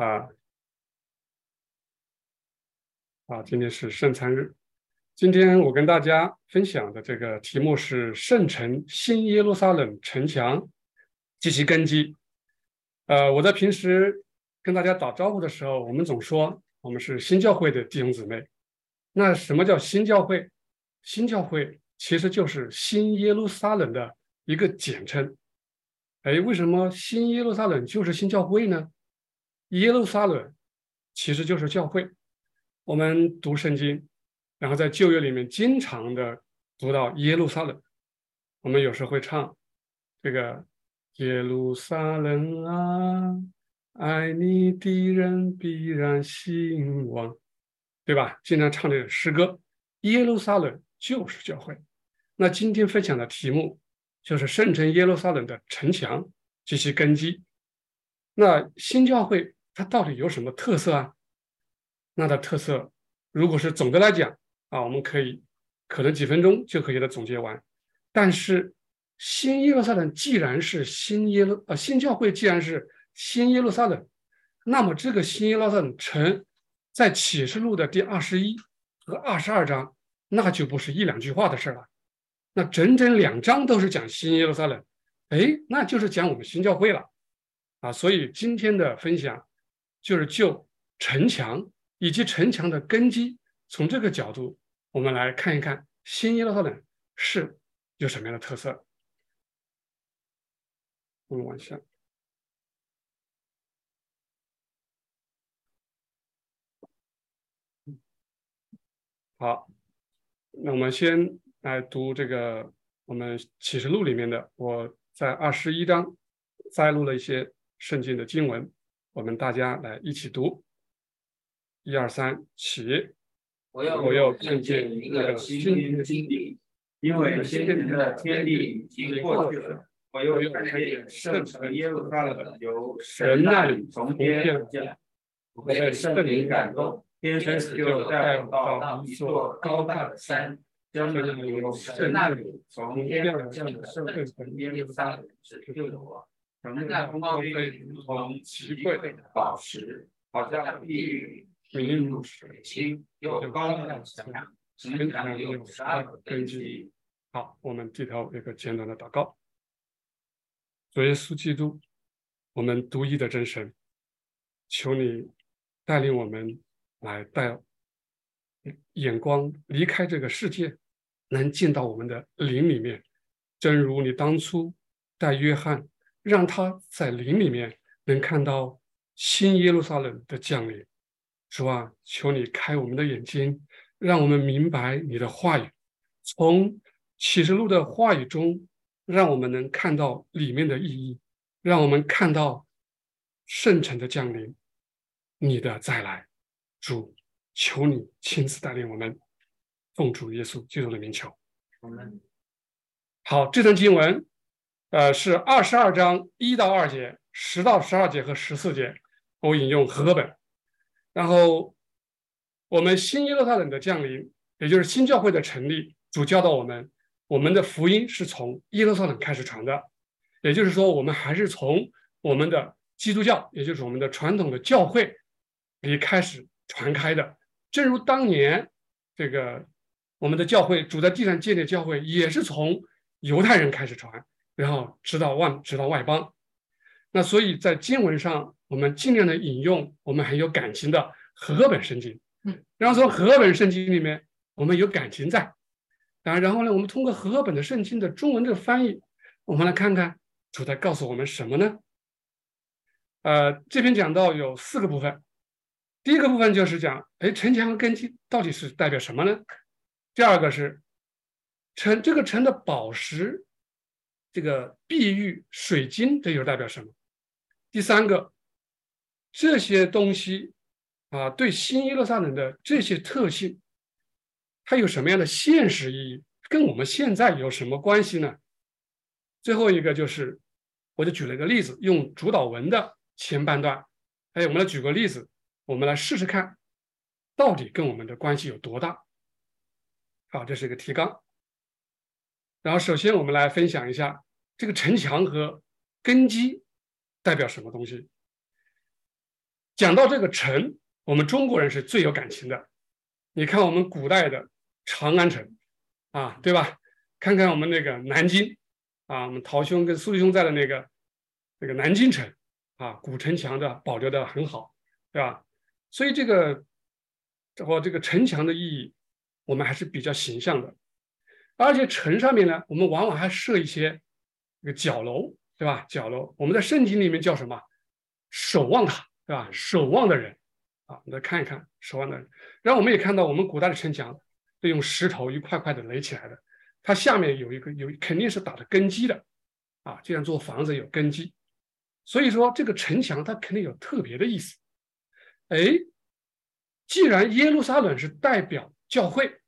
啊啊，今天是圣餐日。今天我跟大家分享的这个题目是圣城新耶路撒冷城墙及其根基。呃，我在平时跟大家打招呼的时候，我们总说我们是新教会的弟兄姊妹。那什么叫新教会？新教会其实就是新耶路撒冷的一个简称。哎，为什么新耶路撒冷就是新教会呢？耶路撒冷其实就是教会。我们读圣经，然后在旧约里面经常的读到耶路撒冷。我们有时会唱这个耶路撒冷啊，爱你的人必然兴旺，对吧？经常唱这个诗歌。耶路撒冷就是教会。那今天分享的题目。就是圣城耶路撒冷的城墙及其根基。那新教会它到底有什么特色啊？那的特色，如果是总的来讲啊，我们可以可能几分钟就可以的总结完。但是新耶路撒冷既然是新耶路啊，新教会既然是新耶路撒冷，那么这个新耶路撒冷城在启示录的第二十一和二十二章，那就不是一两句话的事了。那整整两章都是讲新耶路撒冷，哎，那就是讲我们新教会了，啊，所以今天的分享就是就城墙以及城墙的根基，从这个角度我们来看一看新耶路撒冷是有什么样的特色。我们往下，好，那我们先。来读这个我们启示录里面的，我在二十一章摘录了一些圣经的经文，我们大家来一起读。一二三，起！我要我要看见一个新的经地，因为先前的天地已经过去了。我又看见圣城耶路撒冷由神那里从天降，我被圣灵感动，天使就带我到一座高大的山。将那里有圣那里从天降的圣城耶路撒冷指救了我，城那光辉如同奇贵的宝石，好像碧玉明如水清，又高又强，城墙有十二个根基。好，我们低头一个简短的祷告。主耶稣基督，我们独一的真神，求你带领我们来带眼光离开这个世界。能进到我们的灵里面，正如你当初带约翰，让他在灵里面能看到新耶路撒冷的降临。主啊，求你开我们的眼睛，让我们明白你的话语。从启示录的话语中，让我们能看到里面的意义，让我们看到圣城的降临，你的再来。主，求你亲自带领我们。奉主耶稣基督的名求，好，这段经文，呃，是二十二章一到二节，十到十二节和十四节，我引用和合本。然后，我们新耶路撒冷的降临，也就是新教会的成立，主教导我们，我们的福音是从耶路撒冷开始传的，也就是说，我们还是从我们的基督教，也就是我们的传统的教会里开始传开的。正如当年这个。我们的教会主在地上建立教会，也是从犹太人开始传，然后直到外直到外邦。那所以在经文上，我们尽量的引用我们很有感情的和本圣经。嗯，然后从和本圣经里面，我们有感情在。啊，然后呢，我们通过和本的圣经的中文的翻译，我们来看看主在告诉我们什么呢？呃，这篇讲到有四个部分。第一个部分就是讲，哎，城墙和根基到底是代表什么呢？第二个是城，这个城的宝石，这个碧玉、水晶，这又代表什么？第三个，这些东西啊，对新耶路撒冷的这些特性，它有什么样的现实意义？跟我们现在有什么关系呢？最后一个就是，我就举了一个例子，用主导文的前半段，哎，我们来举个例子，我们来试试看，到底跟我们的关系有多大？好，这是一个提纲。然后，首先我们来分享一下这个城墙和根基代表什么东西。讲到这个城，我们中国人是最有感情的。你看我们古代的长安城，啊，对吧？看看我们那个南京，啊，我们陶兄跟苏兄在的那个那个南京城，啊，古城墙的保留的很好，对吧？所以这个，我这个城墙的意义，我们还是比较形象的。而且城上面呢，我们往往还设一些这个角楼，对吧？角楼，我们在圣经里面叫什么？守望塔，对吧？守望的人。啊，我们再看一看守望的人，然后我们也看到我们古代的城墙都用石头一块块的垒起来的，它下面有一个有肯定是打的根基的，啊，就像做房子有根基，所以说这个城墙它肯定有特别的意思。哎，既然耶路撒冷是代表教会，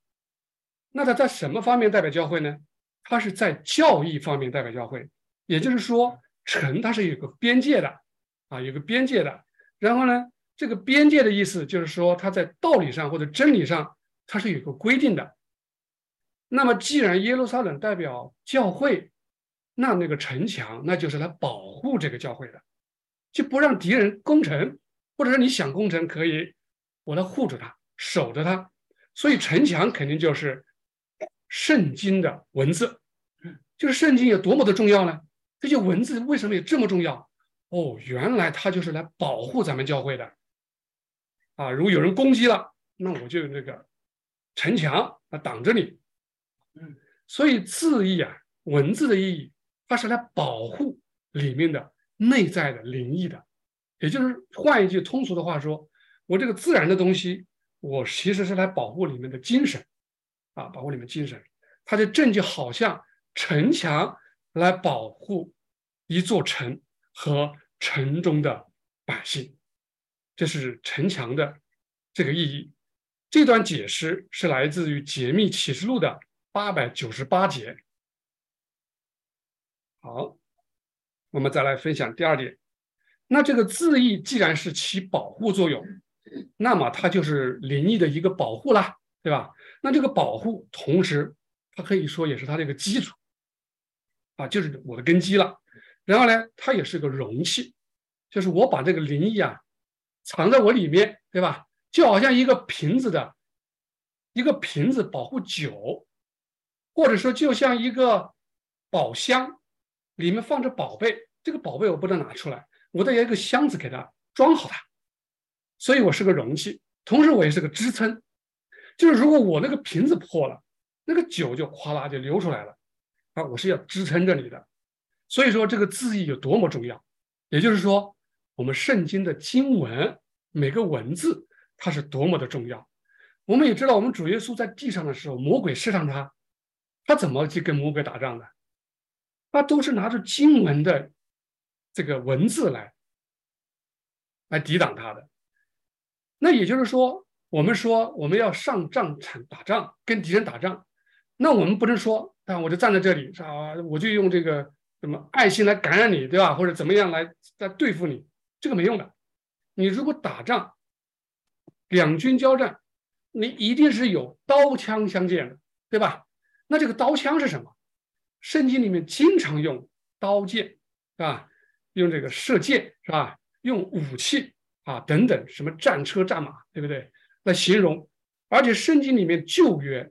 那他在什么方面代表教会呢？他是在教义方面代表教会，也就是说城它是有个边界的，啊，有个边界的，然后呢？这个边界的意思就是说，它在道理上或者真理上，它是有个规定的。那么，既然耶路撒冷代表教会，那那个城墙那就是来保护这个教会的，就不让敌人攻城，或者说你想攻城可以，我来护着它，守着它。所以城墙肯定就是圣经的文字，就是圣经有多么的重要呢？这些文字为什么也这么重要？哦，原来它就是来保护咱们教会的。啊，如果有人攻击了，那我就那个城墙啊挡着你。嗯，所以字义啊，文字的意义，它是来保护里面的内在的灵异的。也就是换一句通俗的话说，我这个自然的东西，我其实是来保护里面的精神啊，保护你们精神。它的正就好像城墙来保护一座城和城中的百姓。这是城墙的这个意义。这段解释是来自于《解密启示录》的八百九十八节。好，我们再来分享第二点。那这个字义既然是起保护作用，那么它就是灵异的一个保护啦，对吧？那这个保护，同时它可以说也是它这个基础啊，就是我的根基了。然后呢，它也是个容器，就是我把这个灵异啊。藏在我里面，对吧？就好像一个瓶子的，一个瓶子保护酒，或者说就像一个宝箱，里面放着宝贝。这个宝贝我不能拿出来，我得有一个箱子给它装好它。所以我是个容器，同时我也是个支撑。就是如果我那个瓶子破了，那个酒就哗啦就流出来了啊！我是要支撑着你的。所以说这个字义有多么重要，也就是说。我们圣经的经文每个文字，它是多么的重要。我们也知道，我们主耶稣在地上的时候，魔鬼试探他，他怎么去跟魔鬼打仗的？他都是拿着经文的这个文字来来抵挡他的。那也就是说，我们说我们要上战场打仗，跟敌人打仗，那我们不能说啊，我就站在这里啊，我就用这个什么爱心来感染你，对吧？或者怎么样来来对付你？这个没用的，你如果打仗，两军交战，你一定是有刀枪相见的，对吧？那这个刀枪是什么？圣经里面经常用刀剑，是吧？用这个射箭，是吧？用武器啊等等，什么战车战马，对不对？来形容。而且圣经里面旧约，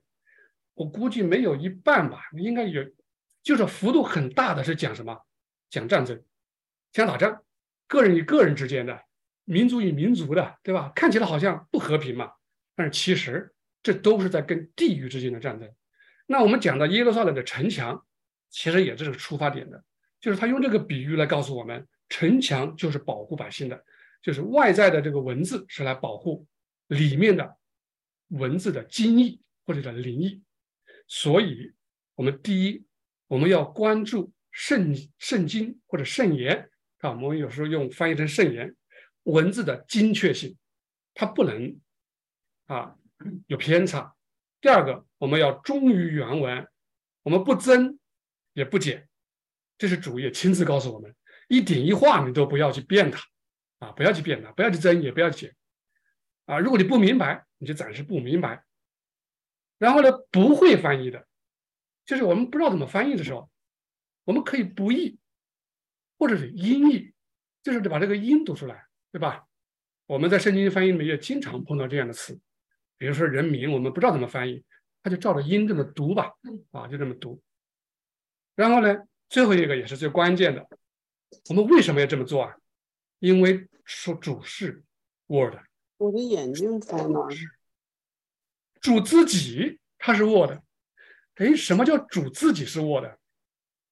我估计没有一半吧，应该有，就是幅度很大的是讲什么？讲战争，讲打仗。个人与个人之间的，民族与民族的，对吧？看起来好像不和平嘛，但是其实这都是在跟地域之间的战争。那我们讲到耶路撒冷的城墙，其实也是个出发点的，就是他用这个比喻来告诉我们，城墙就是保护百姓的，就是外在的这个文字是来保护里面的文字的精义或者叫灵异。所以，我们第一，我们要关注圣圣经或者圣言。啊，我们有时候用翻译成圣言，文字的精确性，它不能啊有偏差。第二个，我们要忠于原文，我们不增也不减，这是主页亲自告诉我们，一点一画你都不要去变它，啊，不要去变它，不要去增也不要减，啊，如果你不明白，你就暂时不明白。然后呢，不会翻译的，就是我们不知道怎么翻译的时候，我们可以不译。或者是音译，就是得把这个音读出来，对吧？我们在圣经翻译里面也经常碰到这样的词，比如说人名，我们不知道怎么翻译，他就照着音这么读吧，啊，就这么读。然后呢，最后一个也是最关键的，我们为什么要这么做啊？因为说主是 Word，我的眼睛在哪儿？主自己他是 Word，哎，什么叫主自己是 Word？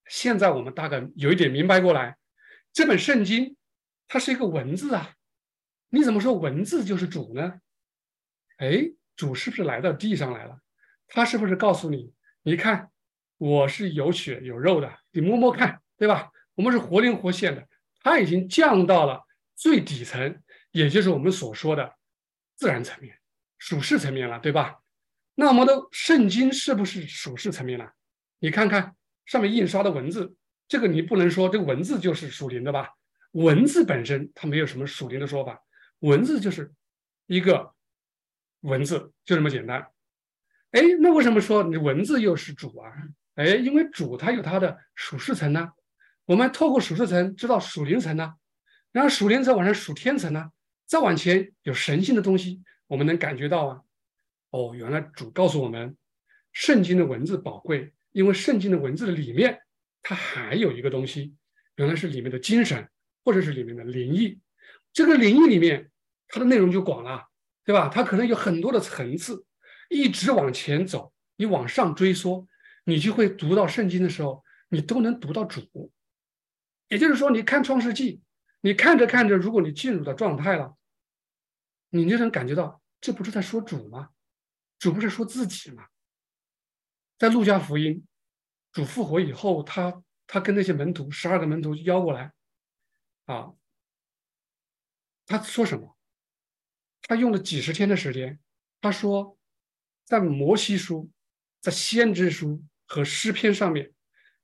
现在我们大概有一点明白过来，这本圣经它是一个文字啊。你怎么说文字就是主呢？哎，主是不是来到地上来了？他是不是告诉你，你看我是有血有肉的，你摸摸看，对吧？我们是活灵活现的。他已经降到了最底层，也就是我们所说的自然层面、属世层面了，对吧？那我们的圣经是不是属世层面了？你看看上面印刷的文字，这个你不能说这个文字就是属灵的吧？文字本身它没有什么属灵的说法。文字就是一个文字，就这么简单。哎，那为什么说你文字又是主啊？哎，因为主它有它的属世层呢。我们透过属世层知道属灵层呢，然后属灵层往上属天层呢，再往前有神性的东西，我们能感觉到啊。哦，原来主告诉我们，圣经的文字宝贵，因为圣经的文字的里面它还有一个东西，原来是里面的精神，或者是里面的灵异。这个灵异里面，它的内容就广了，对吧？它可能有很多的层次，一直往前走，你往上追溯，你就会读到圣经的时候，你都能读到主。也就是说，你看创世纪，你看着看着，如果你进入到状态了，你就能感觉到，这不是在说主吗？主不是说自己吗？在路加福音，主复活以后，他他跟那些门徒，十二个门徒邀过来，啊。他说什么？他用了几十天的时间。他说，在摩西书、在先知书和诗篇上面，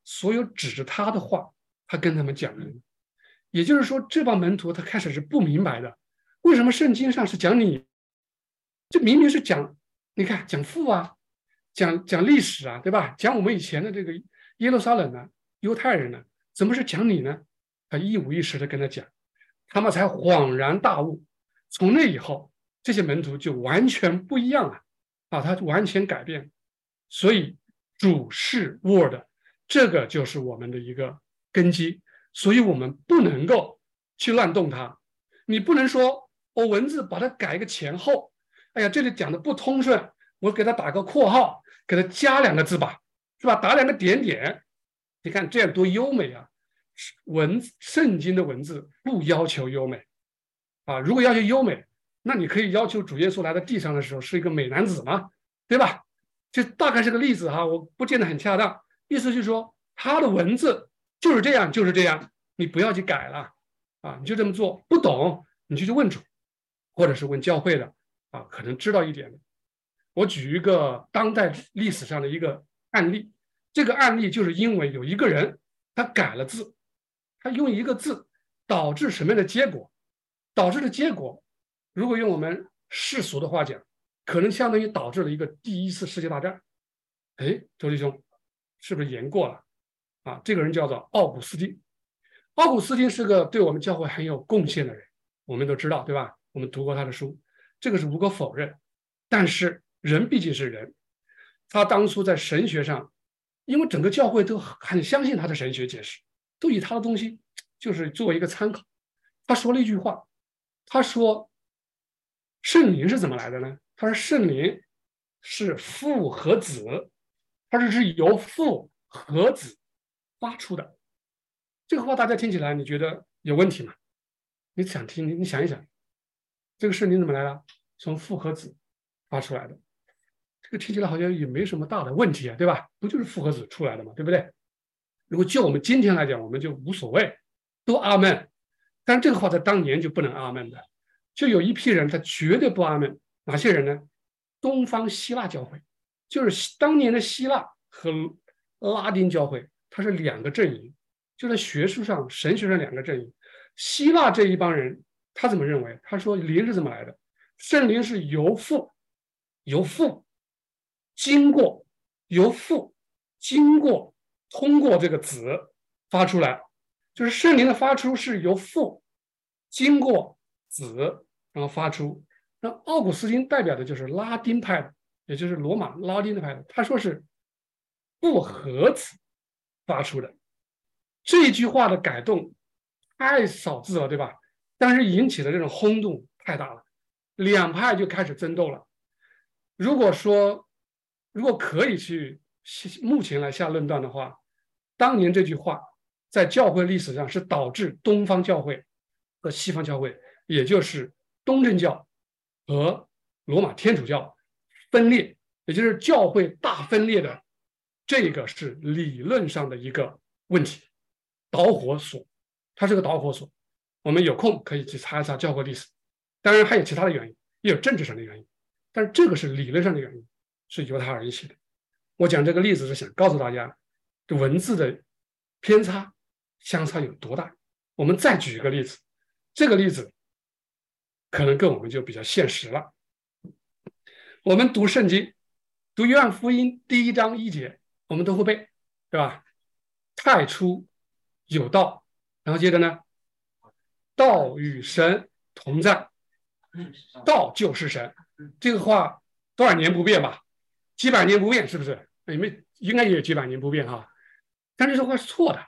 所有指着他的话，他跟他们讲了。也就是说，这帮门徒他开始是不明白的，为什么圣经上是讲你？这明明是讲，你看讲父啊，讲讲历史啊，对吧？讲我们以前的这个耶路撒冷呢，犹太人呢，怎么是讲你呢？他一五一十的跟他讲。他们才恍然大悟，从那以后，这些门徒就完全不一样了，啊，他完全改变。所以主是 Word，这个就是我们的一个根基，所以我们不能够去乱动它。你不能说我文字把它改一个前后，哎呀，这里讲的不通顺，我给它打个括号，给它加两个字吧，是吧？打两个点点，你看这样多优美啊！文圣经的文字不要求优美啊！如果要求优美，那你可以要求主耶稣来到地上的时候是一个美男子嘛，对吧？这大概是个例子哈，我不见得很恰当。意思就是说，他的文字就是这样，就是这样，你不要去改了啊！你就这么做。不懂你就去问主，或者是问教会的啊，可能知道一点的。我举一个当代历史上的一个案例，这个案例就是因为有一个人他改了字。他用一个字导致什么样的结果？导致的结果，如果用我们世俗的话讲，可能相当于导致了一个第一次世界大战。哎，周弟兄，是不是言过了？啊，这个人叫做奥古斯丁。奥古斯丁是个对我们教会很有贡献的人，我们都知道，对吧？我们读过他的书，这个是无可否认。但是人毕竟是人，他当初在神学上，因为整个教会都很相信他的神学解释。都以他的东西，就是作为一个参考。他说了一句话，他说：“圣灵是怎么来的呢？”他说：“圣灵是父和子，他说是由父和子发出的。”这个话大家听起来，你觉得有问题吗？你想听，你想一想，这个圣灵怎么来的？从复合子发出来的，这个听起来好像也没什么大的问题啊，对吧？不就是复合子出来的嘛，对不对？如果就我们今天来讲，我们就无所谓，都阿门。但这个话在当年就不能阿门的，就有一批人他绝对不阿门。哪些人呢？东方希腊教会，就是当年的希腊和拉丁教会，它是两个阵营，就在学术上、神学上两个阵营。希腊这一帮人，他怎么认为？他说灵是怎么来的？圣灵是由父，由父经过，由父经过。通过这个子发出来，就是圣灵的发出是由父经过子然后发出。那奥古斯丁代表的就是拉丁派的，也就是罗马拉丁的派的。他说是不合子发出的这句话的改动太少字了，对吧？但是引起的这种轰动太大了，两派就开始争斗了。如果说如果可以去目前来下论断的话，当年这句话在教会历史上是导致东方教会和西方教会，也就是东正教和罗马天主教分裂，也就是教会大分裂的这个是理论上的一个问题，导火索，它是个导火索。我们有空可以去查一查教会历史，当然还有其他的原因，也有政治上的原因，但是这个是理论上的原因，是由他而引起的。我讲这个例子是想告诉大家，这文字的偏差相差有多大。我们再举一个例子，这个例子可能跟我们就比较现实了。我们读圣经，读约翰福音第一章一节，我们都会背，对吧？太初有道，然后接着呢？道与神同在，道就是神。这个话多少年不变吧？几百年不变，是不是？你们应该也有几百年不变哈。但这句话是错的，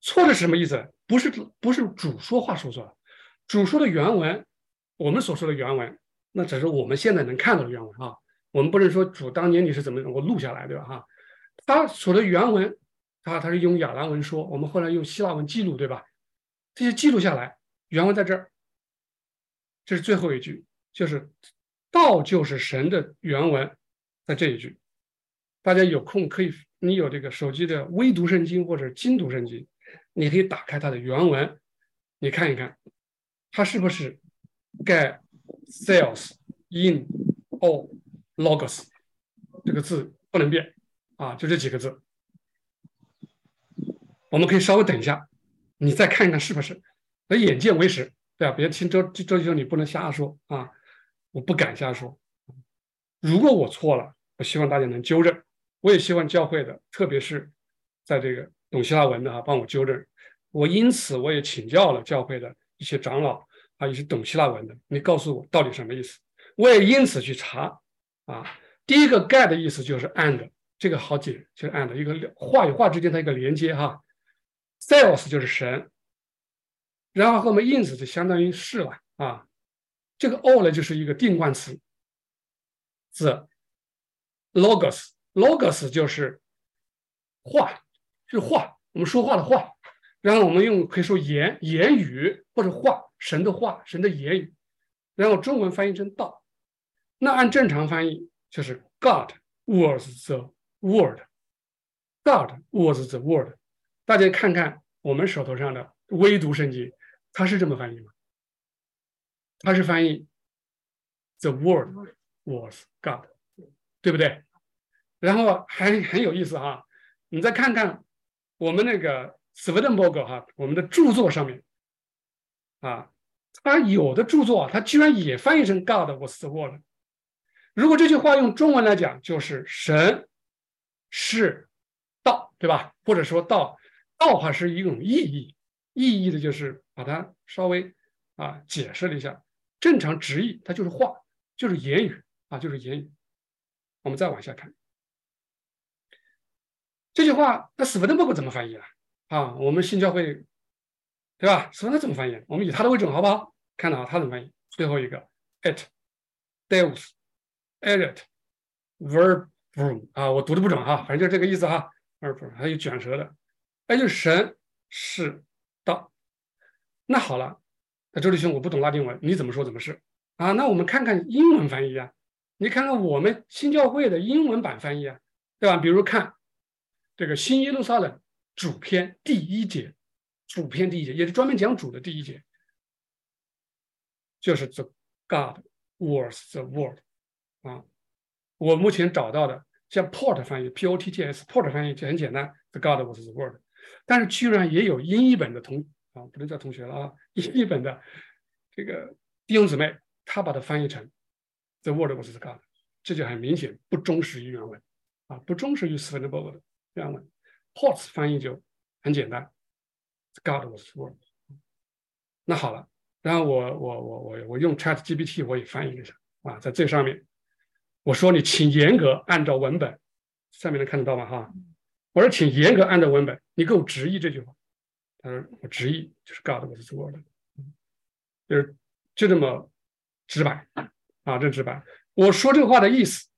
错的是什么意思？不是不是主说话说错了，主说的原文，我们所说的原文，那只是我们现在能看到的原文啊。我们不能说主当年你是怎么我录下来，对吧？哈，他说的原文，他他是用亚兰文说，我们后来用希腊文记录，对吧？这些记录下来。原文在这儿，这是最后一句，就是“道就是神”的原文在这一句。大家有空可以，你有这个手机的微读圣经或者精读圣经，你可以打开它的原文，你看一看，它是不是 “get sales in all logos” 这个字不能变啊，就这几个字。我们可以稍微等一下，你再看一看是不是。那眼见为实，对吧？别听周周医生，你不能瞎说啊！我不敢瞎说。如果我错了，我希望大家能纠正。我也希望教会的，特别是在这个懂希腊文的啊，帮我纠正。我因此我也请教了教会的一些长老啊，一些懂希腊文的，你告诉我到底什么意思？我也因此去查啊。第一个 “get” 的意思就是 “and”，这个好解，就是 “and” 一个话与话之间的一个连接哈。“sales” 就是神。然后后面 ins 就相当于是了啊，这个 all 呢就是一个定冠词，是 logos，logos 就是话，就是话，我们说话的话。然后我们用可以说言言语或者话，神的话，神的言语。然后中文翻译成道，那按正常翻译就是 God was the word，God was the word。大家看看我们手头上的微读圣经。他是这么翻译吗？他是翻译 “the word was God”，对不对？然后还很有意思哈，你再看看我们那个 Swedenborg 哈，我们的著作上面啊，他有的著作他居然也翻译成 “God was the word”。如果这句话用中文来讲，就是“神是道”，对吧？或者说“道”，道还是一种意义。意义的就是把它稍微啊解释了一下，正常直译它就是话，就是言语啊，就是言语。我们再往下看这句话，那斯文的伯格怎么翻译啊？啊，我们新教会对吧？斯文登怎么翻译？我们以他的为准，好不好？看到啊，他怎么翻译？最后一个，it deals edit verbum 啊，我读的不准哈，反正就是这个意思哈。verb 还有卷舌的，那就是神是。那好了，那周立兄，我不懂拉丁文，你怎么说怎么是啊？那我们看看英文翻译啊，你看看我们新教会的英文版翻译啊，对吧？比如看这个新耶路撒冷主篇第一节，主篇第一节也是专门讲主的第一节，就是 The God was the Word 啊。我目前找到的像 Port 翻译，P O T T S，Port 翻译就很简单，The God was the Word。但是居然也有英译本的同啊，不能叫同学了啊，英译 本的这个弟兄姊妹，他把它翻译成 “the word was God”，这就很明显不忠实于原文啊，不忠实于斯芬德伯格的原文。Potts 翻译就很简单，“God was word”。那好了，然后我我我我我用 Chat GPT 我也翻译了一下啊，在这上面我说你请严格按照文本，下面能看得到吗？哈，我说请严格按照文本，你给我直译这句话。他说我直译就是 God was the word，就是就这么直白啊，这直白。我说这个话的意思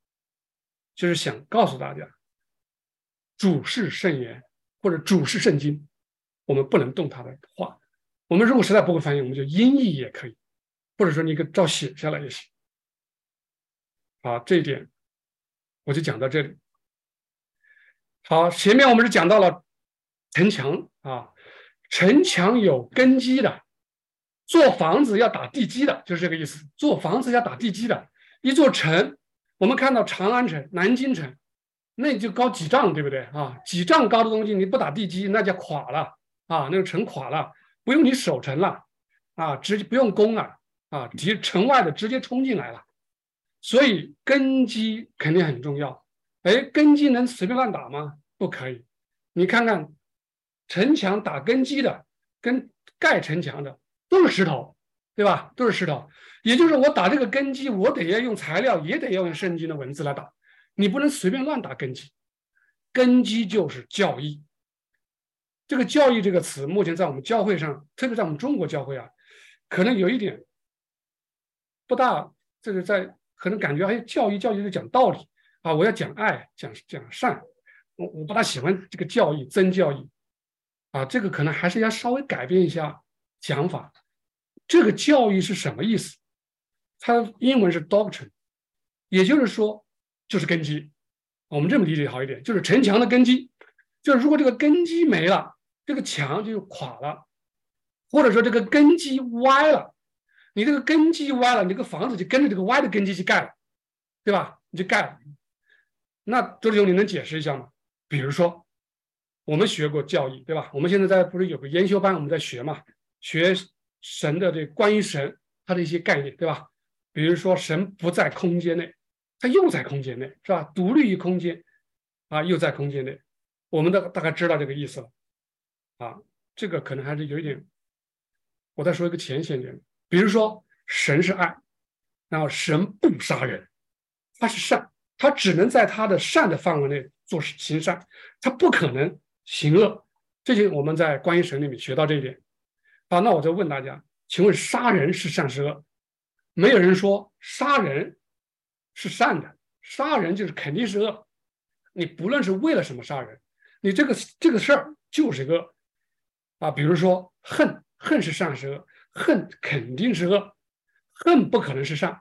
就是想告诉大家，主是圣言或者主是圣经，我们不能动他的话。我们如果实在不会翻译，我们就音译也可以，或者说你给照写下来也行。啊，这一点我就讲到这里。好，前面我们是讲到了城墙啊，城墙有根基的，做房子要打地基的，就是这个意思。做房子要打地基的，一座城，我们看到长安城、南京城，那就高几丈，对不对啊？几丈高的东西你不打地基，那叫垮了啊，那个城垮了。不用你守城了，啊，直接不用攻了，啊，敌城外的直接冲进来了，所以根基肯定很重要。哎，根基能随便乱打吗？不可以。你看看，城墙打根基的，跟盖城墙的都是石头，对吧？都是石头。也就是我打这个根基，我得要用材料，也得要用圣经的文字来打。你不能随便乱打根基，根基就是教义。这个“教义”这个词，目前在我们教会上，特别在我们中国教会啊，可能有一点不大。这个在可能感觉，哎，教义，教义是讲道理啊，我要讲爱，讲讲善。我我不大喜欢这个教义，真教义啊，这个可能还是要稍微改变一下讲法。这个教育是什么意思？它英文是 doctrine，也就是说，就是根基。我们这么理解好一点，就是城墙的根基。就是如果这个根基没了。这个墙就垮了，或者说这个根基歪了，你这个根基歪了，你这个房子就跟着这个歪的根基去盖了，对吧？你就盖了。那周志勇，你能解释一下吗？比如说，我们学过教义，对吧？我们现在在不是有个研修班，我们在学嘛，学神的这关于神他的一些概念，对吧？比如说神不在空间内，他又在空间内，是吧？独立于空间，啊，又在空间内，我们的大概知道这个意思了。啊，这个可能还是有一点。我再说一个浅显点，比如说神是爱，然后神不杀人，他是善，他只能在他的善的范围内做行善，他不可能行恶。这些我们在关于神里面学到这一点。好，那我就问大家，请问杀人是善是恶？没有人说杀人是善的，杀人就是肯定是恶。你不论是为了什么杀人，你这个这个事儿就是恶。啊，比如说恨，恨是善是恶？恨肯定是恶，恨不可能是善。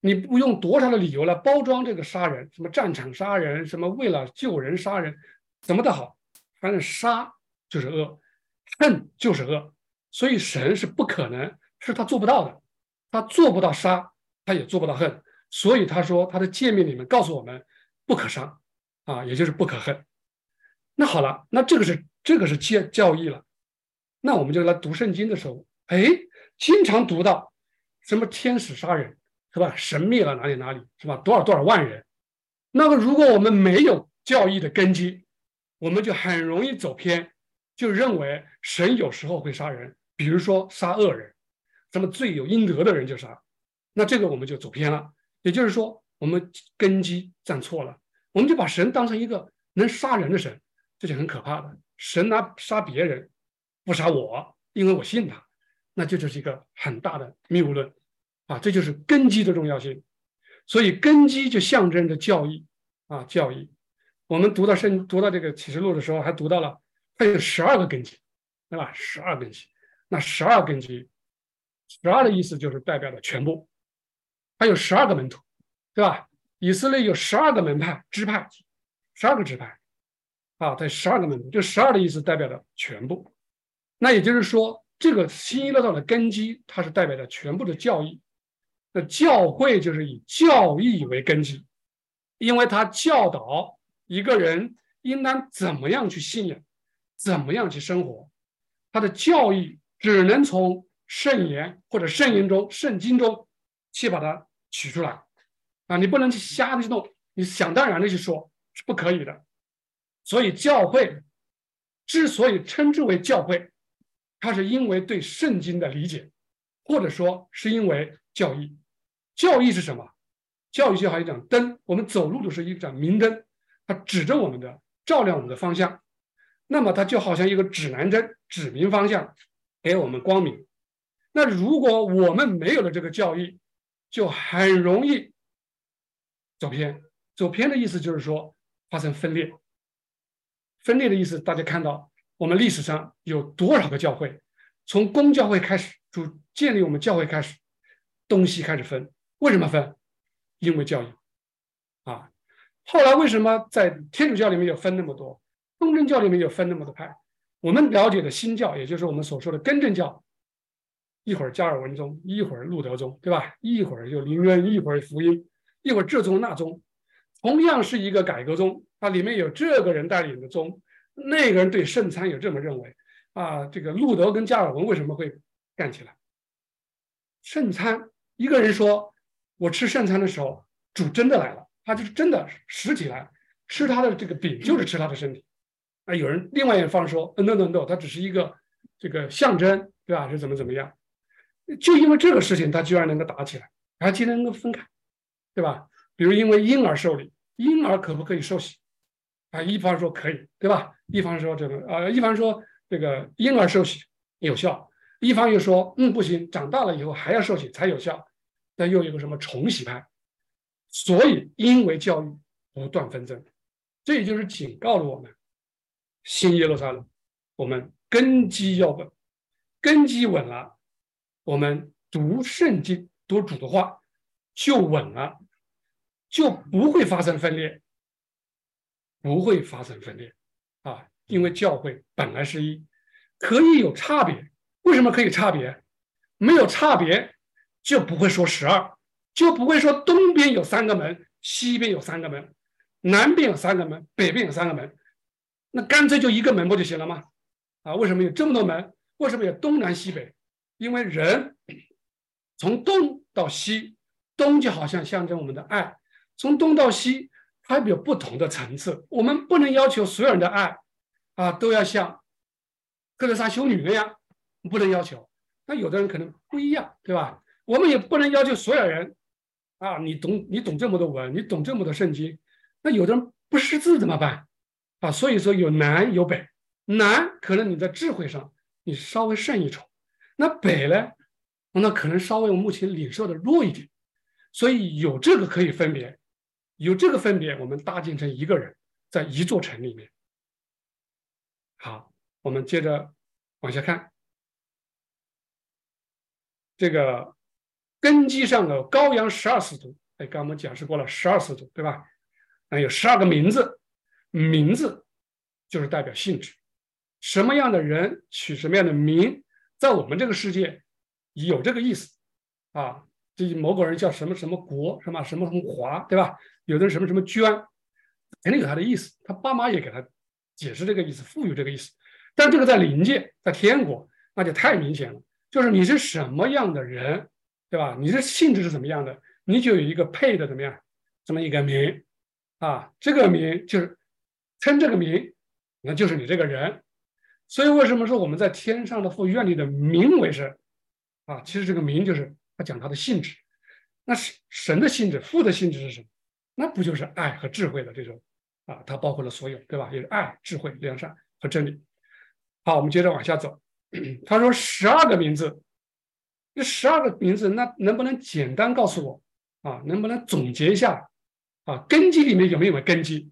你不用多少的理由来包装这个杀人，什么战场杀人，什么为了救人杀人，怎么的好？反正杀就是恶，恨就是恶。所以神是不可能，是他做不到的，他做不到杀，他也做不到恨。所以他说他的诫命里面告诉我们不可杀，啊，也就是不可恨。那好了，那这个是这个是教教义了。那我们就来读圣经的时候，哎，经常读到什么天使杀人，是吧？神灭了哪里哪里，是吧？多少多少万人。那么如果我们没有教义的根基，我们就很容易走偏，就认为神有时候会杀人，比如说杀恶人，什么罪有应得的人就杀。那这个我们就走偏了。也就是说，我们根基站错了，我们就把神当成一个能杀人的神，这就很可怕的。神拿杀别人。不杀我，因为我信他，那这就是一个很大的谬论啊！这就是根基的重要性，所以根基就象征着教义啊，教义。我们读到圣读到这个启示录的时候，还读到了它有十二个根基，对吧？十二根基，那十二根基，十二的意思就是代表了全部。它有十二个门徒，对吧？以色列有十二个门派支派，十二个支派啊，在十二个门徒，就十二的意思代表了全部。那也就是说，这个新耶路撒冷的根基，它是代表着全部的教义。那教会就是以教义为根基，因为他教导一个人应当怎么样去信仰，怎么样去生活。他的教义只能从圣言或者圣言中、圣经中去把它取出来啊！你不能去瞎的去弄，你想当然的去说，是不可以的。所以教会之所以称之为教会。它是因为对圣经的理解，或者说是因为教义。教义是什么？教育就好像一盏灯，我们走路都是一盏明灯，它指着我们的，照亮我们的方向。那么它就好像一个指南针，指明方向，给我们光明。那如果我们没有了这个教义，就很容易走偏。走偏的意思就是说发生分裂。分裂的意思，大家看到我们历史上有多少个教会，从公教会开始，主建立我们教会开始，东西开始分。为什么分？因为教义。后来为什么在天主教里面有分那么多，东正教里面有分那么多派？我们了解的新教，也就是我们所说的根正教，一会儿加尔文宗，一会儿路德宗，对吧？一会儿就林恩，一会儿福音，一会儿这宗那宗，同样是一个改革宗，它里面有这个人带领的宗，那个人对圣餐也这么认为啊。这个路德跟加尔文为什么会干起来？圣餐，一个人说。我吃圣餐的时候，主真的来了，他就是真的实体来吃他的这个饼，就是吃他的身体。啊，有人另外一方说，no no no，他只是一个这个象征，对吧？是怎么怎么样？就因为这个事情，他居然能够打起来，然后竟然能够分开，对吧？比如因为婴儿受礼，婴儿可不可以受洗？啊，一方说可以，对吧？一方说这个，呃，一方说这个婴儿受洗有效，一方又说，嗯，不行，长大了以后还要受洗才有效。那又有个什么重洗派？所以因为教育不断纷争，这也就是警告了我们：新耶路撒冷，我们根基要稳，根基稳了，我们读圣经、读主的话就稳了，就不会发生分裂，不会发生分裂啊！因为教会本来是一，可以有差别。为什么可以差别？没有差别。就不会说十二，就不会说东边有三个门，西边有三个门，南边有三个门，北边有三个门，那干脆就一个门不就行了吗？啊，为什么有这么多门？为什么有东南西北？因为人从东到西，东就好像象征我们的爱，从东到西，它有不同的层次。我们不能要求所有人的爱啊都要像格德莎修女那样，不能要求。那有的人可能不一样，对吧？我们也不能要求所有人，啊，你懂你懂这么多文，你懂这么多圣经，那有的人不识字怎么办？啊，所以说有南有北，南可能你在智慧上你稍微胜一筹，那北呢，那可能稍微我目前领受的弱一点，所以有这个可以分别，有这个分别，我们搭建成一个人，在一座城里面。好，我们接着往下看，这个。根基上的羔羊十二使徒，哎，刚我们讲述过了十二使徒，对吧？那有十二个名字，名字就是代表性质，什么样的人取什么样的名，在我们这个世界有这个意思啊。这某个人叫什么什么国，什么什么什么华，对吧？有的人什么什么娟，肯定有他的意思。他爸妈也给他解释这个意思，赋予这个意思。但这个在灵界，在天国，那就太明显了，就是你是什么样的人。对吧？你的性质是怎么样的？你就有一个配的怎么样？这么一个名啊，这个名就是称这个名，那就是你这个人。所以为什么说我们在天上的父愿里的名为神啊？其实这个名就是他讲他的性质。那是神的性质，父的性质是什么？那不就是爱和智慧的这种啊？它包括了所有，对吧？也是爱、智慧、良善和真理。好，我们接着往下走。他说十二个名字。这十二个名字，那能不能简单告诉我啊？能不能总结一下啊？根基里面有没有根基？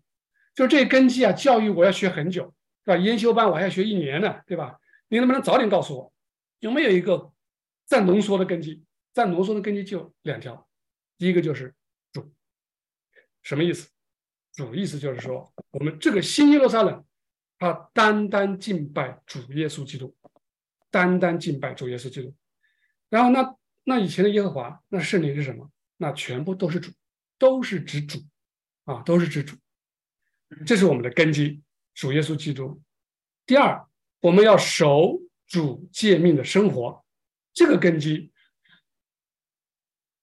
就这根基啊，教育我要学很久，对吧？研修班我还要学一年呢，对吧？你能不能早点告诉我，有没有一个再浓缩的根基？再浓缩的根基就两条，第一个就是主，什么意思？主意思就是说，我们这个新耶路撒冷，它单单敬拜主耶稣基督，单单敬拜主耶稣基督。然后那那以前的耶和华，那圣灵是什么？那全部都是主，都是指主，啊，都是指主。这是我们的根基，主耶稣基督。第二，我们要守主诫命的生活，这个根基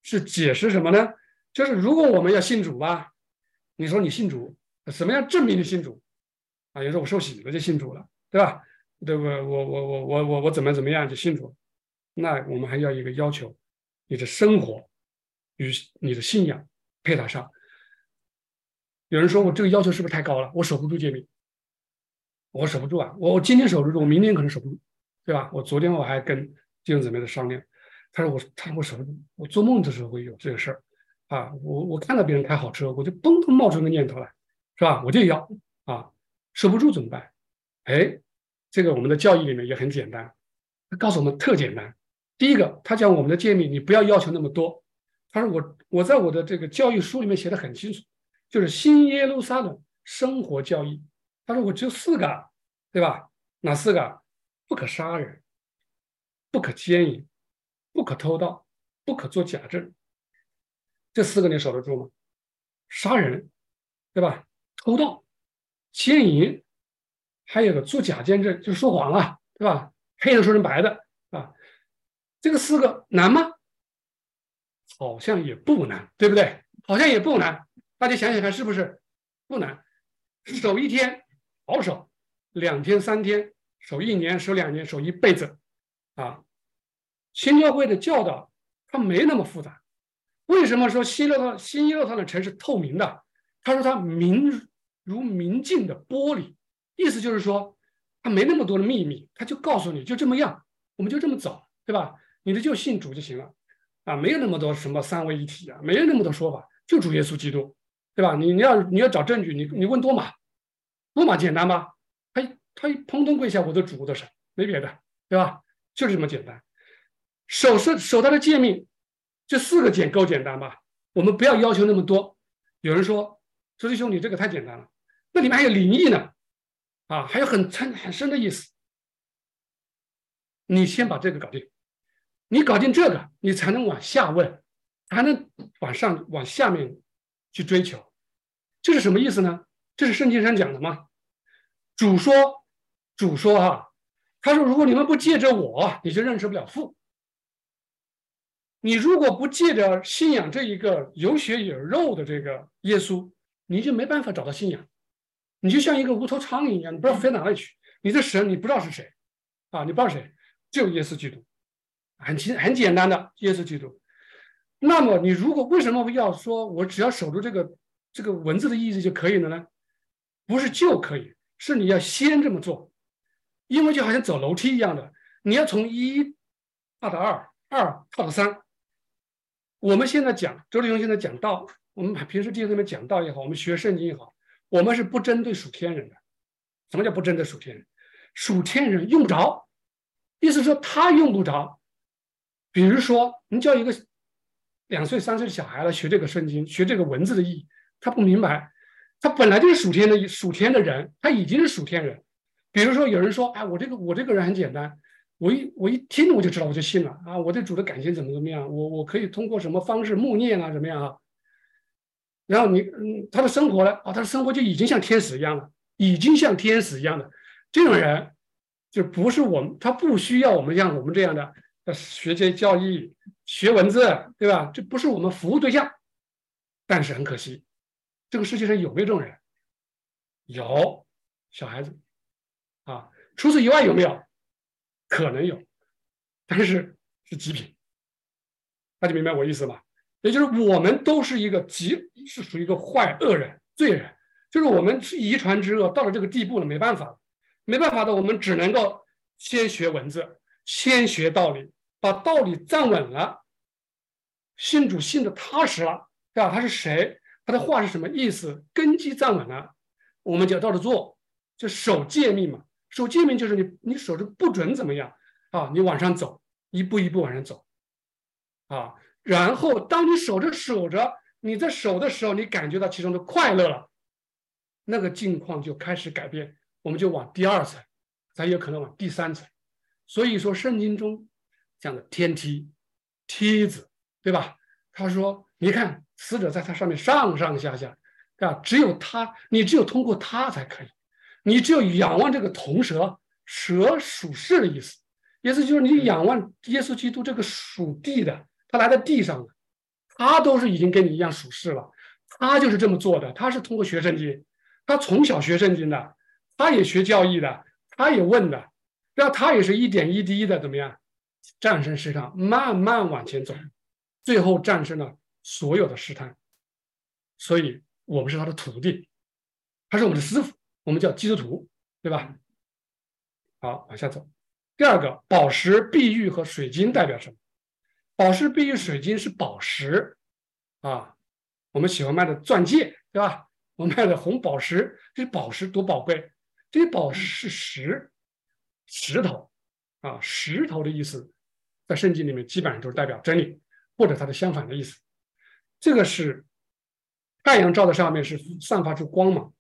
是解释什么呢？就是如果我们要信主吧，你说你信主，怎么样证明你信主？啊，有时候我受洗了就信主了，对吧？对不？我我我我我我怎么怎么样就信主？那我们还要一个要求，你的生活与你的信仰配搭上。有人说我这个要求是不是太高了？我守不住戒命，我守不住啊！我今天守得住，我明天可能守不住，对吧？我昨天我还跟弟兄姊妹的商量，他说我他说我守不住，我做梦的时候会有这个事儿啊！我我看到别人开好车，我就嘣嘣冒出个念头来，是吧？我就要啊，守不住怎么办？哎，这个我们的教义里面也很简单，他告诉我们特简单。第一个，他讲我们的诫命，你不要要求那么多。他说我我在我的这个教育书里面写的很清楚。就是新耶路撒冷生活教义，他说我只有四个，对吧？哪四个？不可杀人，不可奸淫，不可偷盗，不可做假证。这四个你守得住吗？杀人，对吧？偷盗、奸淫，还有个做假见证，就说谎啊，对吧？黑的说成白的，这个四个难吗？好像也不难，对不对？好像也不难。大家想想看，是不是不难？守一天保守，两天三天守一年，守两年，守一辈子啊！新教会的教导它没那么复杂。为什么说新乐新耶路撒冷城是透明的？他说它明如明镜的玻璃，意思就是说它没那么多的秘密，他就告诉你就这么样，我们就这么走，对吧？你的就信主就行了啊，没有那么多什么三位一体啊，没有那么多说法，就主耶稣基督。对吧？你你要你要找证据，你你问多玛，多玛简单吧？他他一砰咚跪下，我的主我的神，没别的，对吧？就是这么简单。守是守他的诫命，这四个简够简单吧？我们不要要求那么多。有人说，周弟兄，你这个太简单了，那里面还有灵异呢，啊，还有很深很深的意思。你先把这个搞定，你搞定这个，你才能往下问，才能往上往下面。去追求，这是什么意思呢？这是圣经上讲的吗？主说，主说啊，他说：“如果你们不借着我，你就认识不了父。你如果不借着信仰这一个有血有肉的这个耶稣，你就没办法找到信仰。你就像一个无头苍蝇一样，你不知道飞哪里去。你的神你不知道是谁啊？你不知道谁，只有耶稣基督，很简很简单的耶稣基督。”那么你如果为什么要说我只要守住这个这个文字的意思就可以了呢？不是就可以，是你要先这么做，因为就好像走楼梯一样的，你要从一到二，二到三。我们现在讲周立雄现在讲道，我们平时弟兄姊妹讲道也好，我们学圣经也好，我们是不针对属天人的。什么叫不针对属天人？属天人用不着，意思说他用不着。比如说，你叫一个。两岁三岁的小孩来，学这个圣经，学这个文字的意义，他不明白，他本来就是属天的，属天的人，他已经是属天人。比如说，有人说，哎，我这个我这个人很简单，我一我一听我就知道，我就信了啊，我对主的感情怎么怎么样，我我可以通过什么方式默念啊，怎么样啊？然后你嗯，他的生活呢？啊，他的生活就已经像天使一样了，已经像天使一样的这种人，就不是我们，他不需要我们像我们这样的。要学些教义，学文字，对吧？这不是我们服务对象。但是很可惜，这个世界上有没有这种人？有，小孩子啊。除此以外有没有？可能有，但是是极品。大家明白我意思吧？也就是我们都是一个极，是属于一个坏恶人、罪人。就是我们是遗传之恶，到了这个地步了，没办法，没办法的，我们只能够先学文字。先学道理，把道理站稳了，信主信的踏实了，对吧？他是谁？他的话是什么意思？根基站稳了，我们就照着做，就守诫命嘛。守诫命就是你，你守着不准怎么样啊？你往上走，一步一步往上走，啊，然后当你守着守着，你在守的时候，你感觉到其中的快乐了，那个境况就开始改变，我们就往第二层，才有可能往第三层。所以说，圣经中讲的天梯、梯子，对吧？他说：“你看，死者在他上面上上下下，啊，只有他，你只有通过他才可以，你只有仰望这个铜蛇，蛇属世的意思，意思就是你仰望耶稣基督这个属地的，他来到地上了，他都是已经跟你一样属世了，他就是这么做的，他是通过学圣经，他从小学圣经的，他也学教义的，他也问的。”那他也是一点一滴的怎么样战胜试探，慢慢往前走，最后战胜了所有的试探。所以我们是他的徒弟，他是我们的师傅，我们叫基督徒，对吧？好，往下走。第二个，宝石、碧玉和水晶代表什么？宝石、碧玉、水晶是宝石啊，我们喜欢卖的钻戒，对吧？我们卖的红宝石，这些宝石多宝贵，这些宝石是石，石头啊，石头的意思，在圣经里面基本上都是代表真理，或者它的相反的意思。这个是太阳照在上面是散发出光芒，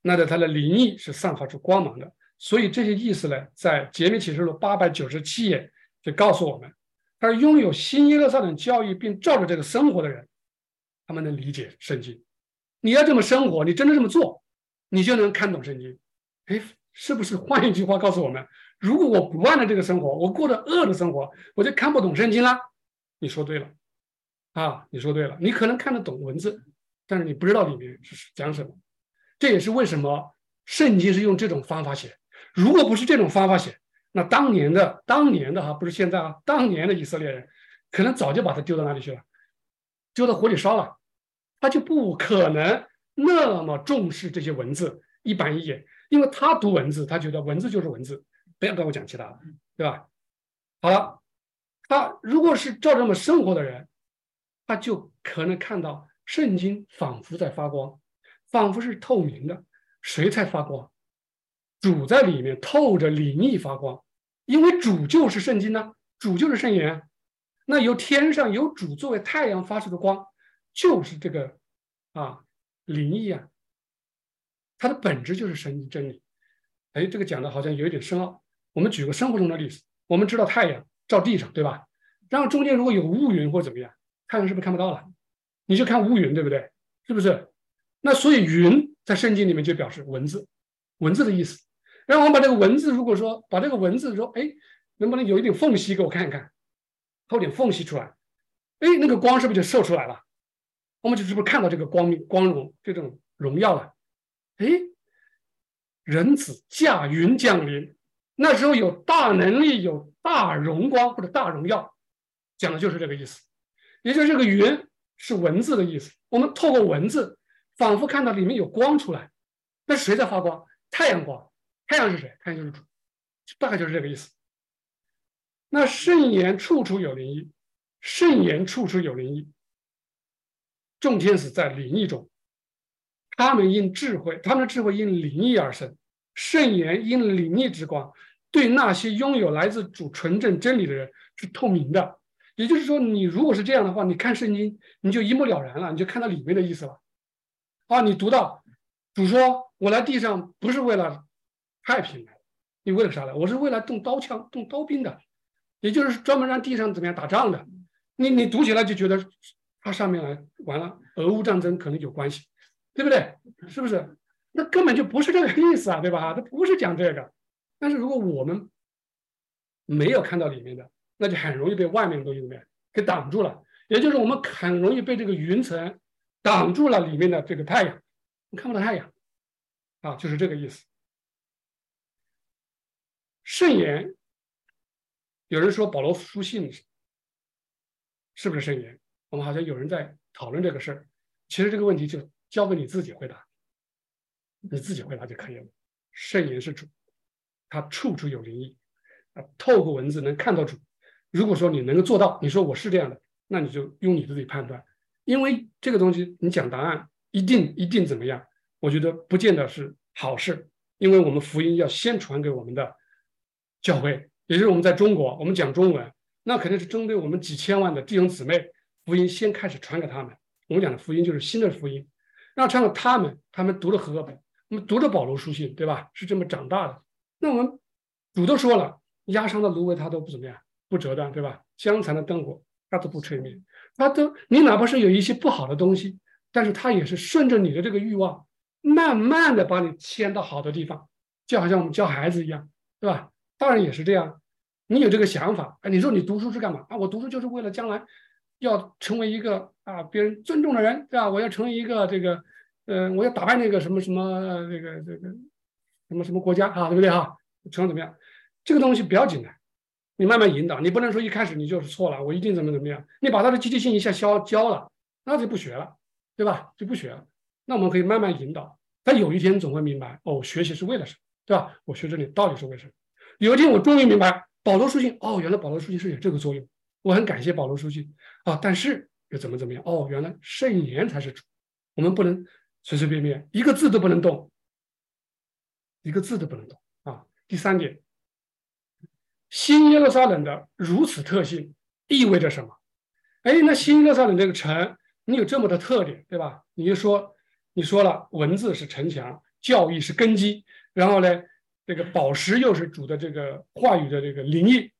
那在它的灵异是散发出光芒的。所以这些意思呢，在《杰米启示录》八百九十七页就告诉我们，他是拥有新耶路撒冷教育并照着这个生活的人，他们能理解圣经。你要这么生活，你真的这么做，你就能看懂圣经。哎，是不是？换一句话告诉我们：如果我不按照这个生活，我过着恶的生活，我就看不懂圣经啦。你说对了，啊，你说对了。你可能看得懂文字，但是你不知道里面是讲什么。这也是为什么圣经是用这种方法写。如果不是这种方法写，那当年的当年的哈，不是现在啊，当年的以色列人，可能早就把它丢到哪里去了，丢到火里烧了，他就不可能那么重视这些文字一板一眼，因为他读文字，他觉得文字就是文字，不要跟我讲其他的，对吧？好了，他如果是照这么生活的人，他就可能看到圣经仿佛在发光，仿佛是透明的，谁在发光？主在里面透着灵异发光，因为主就是圣经呢，主就是圣言。那由天上有主作为太阳发出的光，就是这个啊灵异啊，它的本质就是神的真理。哎，这个讲的好像有一点深奥。我们举个生活中的例子，我们知道太阳照地上，对吧？然后中间如果有乌云或怎么样，太阳是不是看不到了？你就看乌云，对不对？是不是？那所以云在圣经里面就表示文字，文字的意思。然后我们把这个文字，如果说把这个文字说，哎，能不能有一点缝隙给我看一看，透点缝隙出来，哎，那个光是不是就射出来了？我们就是不是看到这个光明、光荣这种荣耀了？哎，人子驾云降临，那时候有大能力、有大荣光或者大荣耀，讲的就是这个意思。也就是这个云是文字的意思，我们透过文字，仿佛看到里面有光出来。那谁在发光？太阳光。太阳是谁？太阳就是主，大概就是这个意思。那圣言处处有灵异，圣言处处有灵异。众天使在灵异中，他们因智慧，他们的智慧因灵异而生。圣言因灵异之光，对那些拥有来自主纯正真理的人是透明的。也就是说，你如果是这样的话，你看圣经，你就一目了然了，你就看到里面的意思了。啊，你读到主说：“我来地上不是为了。”太平的，你为了啥来？我是为了动刀枪、动刀兵的，也就是专门让地上怎么样打仗的。你你读起来就觉得，它上面来完了，俄乌战争可能有关系，对不对？是不是？那根本就不是这个意思啊，对吧？它不是讲这个。但是如果我们没有看到里面的，那就很容易被外面的东西怎么样给挡住了。也就是我们很容易被这个云层挡住了里面的这个太阳，你看不到太阳啊，就是这个意思。圣言，有人说保罗书信是不是圣言？我们好像有人在讨论这个事儿。其实这个问题就交给你自己回答，你自己回答就可以了。圣言是主，他处处有灵异啊，透过文字能看到主。如果说你能够做到，你说我是这样的，那你就用你自己判断。因为这个东西，你讲答案一定一定怎么样？我觉得不见得是好事，因为我们福音要先传给我们的。教会，也就是我们在中国，我们讲中文，那肯定是针对我们几千万的弟兄姊妹，福音先开始传给他们。我们讲的福音就是新的福音，让像他们，他们读了和合本，我们读了保罗书信，对吧？是这么长大的。那我们主都说了，压伤的芦苇它都不怎么样，不折断，对吧？江残的灯火它都不吹灭，它都你哪怕是有一些不好的东西，但是它也是顺着你的这个欲望，慢慢的把你牵到好的地方，就好像我们教孩子一样，对吧？当然也是这样，你有这个想法，哎，你说你读书是干嘛啊？我读书就是为了将来要成为一个啊别人尊重的人，对吧？我要成为一个这个，呃，我要打败那个什么什么这个这个什么什么国家啊，对不对啊？成怎么样？这个东西不要紧的，你慢慢引导，你不能说一开始你就是错了，我一定怎么怎么样，你把他的积极性一下消消了，那就不学了，对吧？就不学了。那我们可以慢慢引导，他有一天总会明白，哦，学习是为了什么，对吧？我学这里到底是为什么？有一天我终于明白，保罗书信，哦，原来保罗书信是有这个作用，我很感谢保罗书信啊，但是怎么怎么样？哦，原来圣言才是主，我们不能随随便便一个字都不能动，一个字都不能动啊。第三点。新耶路撒冷的如此特性意味着什么？哎，那新耶路撒冷这个城，你有这么的特点，对吧？你就说，你说了，文字是城墙，教义是根基，然后呢，这个宝石又是主的这个话语的这个灵意。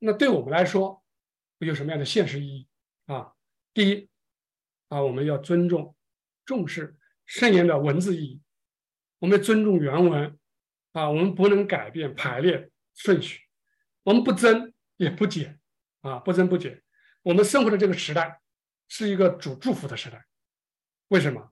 那对我们来说，有什么样的现实意义啊？第一，啊，我们要尊重、重视圣言的文字意义，我们尊重原文，啊，我们不能改变排列。顺序，我们不增也不减，啊，不增不减。我们生活的这个时代是一个主祝福的时代，为什么？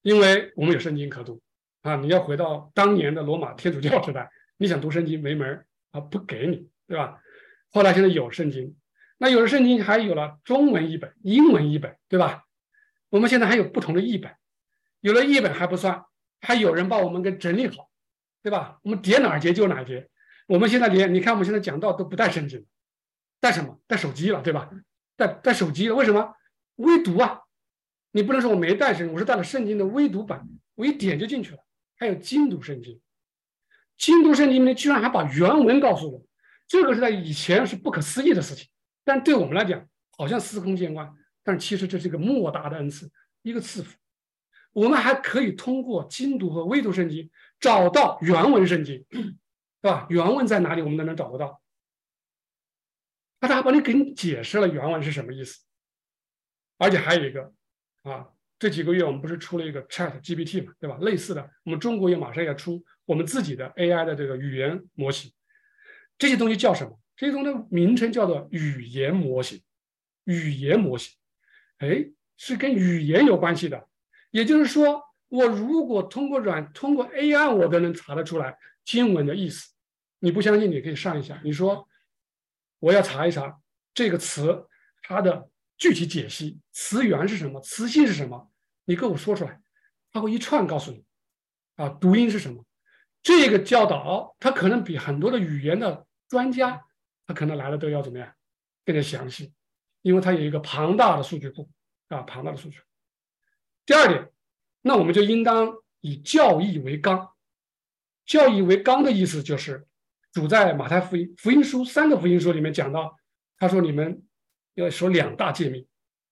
因为我们有圣经可读啊！你要回到当年的罗马天主教时代，你想读圣经没门啊，不给你，对吧？后来现在有圣经，那有了圣经，还有了中文译本、英文译本，对吧？我们现在还有不同的译本，有了译本还不算，还有人把我们给整理好，对吧？我们叠哪节就哪节。我们现在连你看，我们现在讲道都不带圣经，带什么？带手机了，对吧？带带手机了，为什么？微读啊！你不能说我没带圣经，我是带了圣经的微读版，我一点就进去了。还有精读圣经，精读圣经呢，居然还把原文告诉我，这个是在以前是不可思议的事情，但对我们来讲好像司空见惯，但其实这是一个莫大的恩赐，一个赐福。我们还可以通过精读和微读圣经找到原文圣经。对吧？原文在哪里？我们都能找得到。那他还帮你给你解释了原文是什么意思。而且还有一个啊，这几个月我们不是出了一个 Chat GPT 嘛，对吧？类似的，我们中国也马上要出我们自己的 AI 的这个语言模型。这些东西叫什么？这些东西名称叫做语言模型。语言模型，哎，是跟语言有关系的。也就是说，我如果通过软通过 AI，我都能查得出来经文的意思。你不相信，你可以上一下。你说我要查一查这个词它的具体解析，词源是什么，词性是什么？你给我说出来，他会一串告诉你。啊，读音是什么？这个教导它可能比很多的语言的专家，他可能来的都要怎么样，更加详细，因为他有一个庞大的数据库啊，庞大的数据。第二点，那我们就应当以教义为纲。教义为纲的意思就是。主在马太福音福音书三个福音书里面讲到，他说你们要说两大诫命，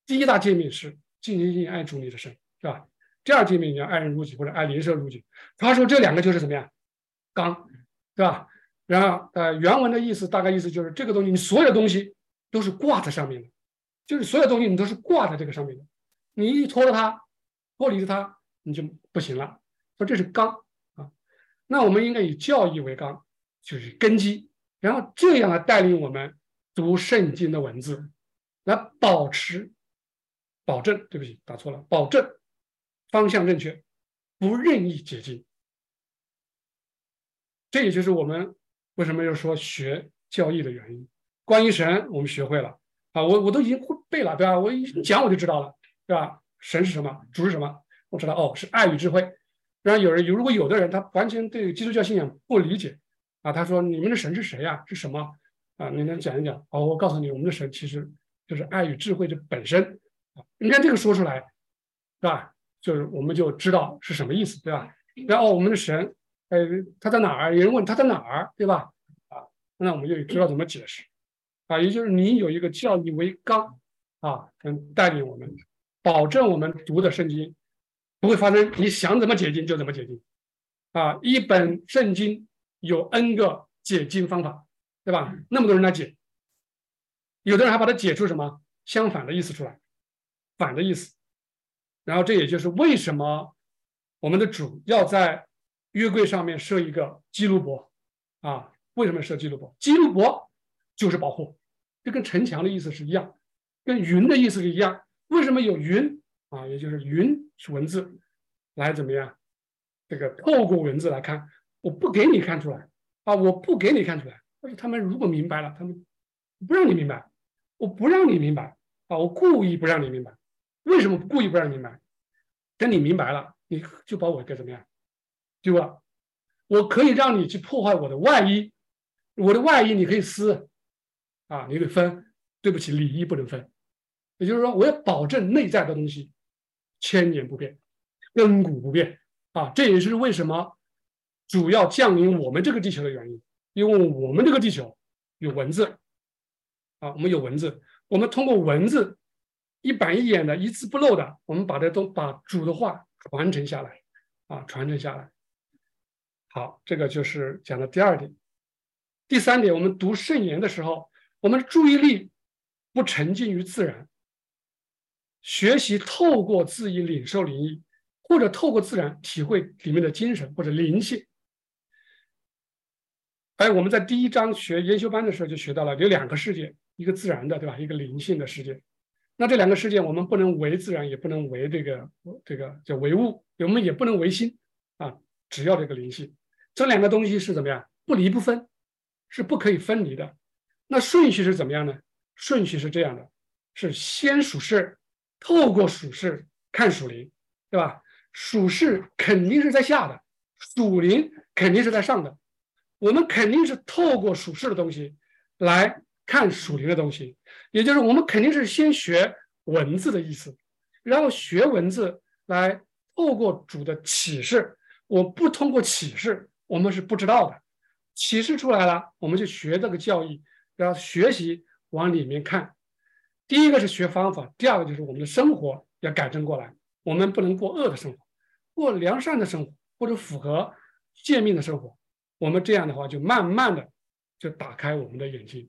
第一大诫命是尽心尽爱主你的神，是吧？第二诫命你要爱人如己或者爱邻舍如己。他说这两个就是怎么样，纲，对吧？然后呃原文的意思大概意思就是这个东西你所有东西都是挂在上面的，就是所有东西你都是挂在这个上面的，你一脱了它，脱离了它你就不行了。说这是纲啊，那我们应该以教义为纲。就是根基，然后这样来带领我们读圣经的文字，来保持、保证，对不起，打错了，保证方向正确，不任意解经。这也就是我们为什么要说学教义的原因。关于神，我们学会了啊，我我都已经会背了，对吧？我一讲我就知道了，对吧？神是什么？主是什么？我知道哦，是爱与智慧。然后有人，如果有的人他完全对基督教信仰不理解。啊，他说：“你们的神是谁呀？是什么？啊，你能讲一讲？哦，我告诉你，我们的神其实就是爱与智慧的本身。啊，你看这个说出来，是吧？就是我们就知道是什么意思，对吧？然后我们的神，呃，他在哪儿？有人问他在哪儿，对吧？啊，那我们就知道怎么解释。啊，也就是你有一个教义为纲，啊，能带领我们，保证我们读的圣经不会发生你想怎么解经就怎么解经。啊，一本圣经。”有 N 个解经方法，对吧？那么多人来解，有的人还把它解出什么相反的意思出来，反的意思。然后这也就是为什么我们的主要在约柜上面设一个基路伯啊？为什么设基路伯？基路伯就是保护，这跟城墙的意思是一样，跟云的意思是一样。为什么有云啊？也就是云是文字来怎么样？这个透过文字来看。我不给你看出来啊！我不给你看出来，但是他们如果明白了，他们不让你明白，我不让你明白啊，我故意不让你明白。为什么故意不让你明白？等你明白了，你就把我给怎么样对吧？我可以让你去破坏我的外衣，我的外衣你可以撕啊，你得分。对不起，里衣不能分。也就是说，我要保证内在的东西千年不变，亘古不变啊！这也是为什么主要降临我们这个地球的原因，因为我们这个地球有文字啊，我们有文字，我们通过文字一板一眼的、一字不漏的，我们把这都把主的话传承下来啊，传承下来。好，这个就是讲的第二点。第三点，我们读圣言的时候，我们注意力不沉浸于自然，学习透过自己领受灵意，或者透过自然体会里面的精神或者灵性。哎，我们在第一章学研修班的时候就学到了，有两个世界，一个自然的，对吧？一个灵性的世界。那这两个世界，我们不能为自然，也不能为这个这个叫唯物，我们也不能唯心啊，只要这个灵性。这两个东西是怎么样？不离不分，是不可以分离的。那顺序是怎么样呢？顺序是这样的：是先属世，透过属世看属灵，对吧？属世肯定是在下的，属灵肯定是在上的。我们肯定是透过属世的东西来看属灵的东西，也就是我们肯定是先学文字的意思，然后学文字来透过主的启示。我不通过启示。我们是不知道的，启示出来了，我们就学这个教义，要学习往里面看。第一个是学方法，第二个就是我们的生活要改正过来。我们不能过恶的生活，过良善的生活，或者符合诫命的生活。我们这样的话，就慢慢的就打开我们的眼睛，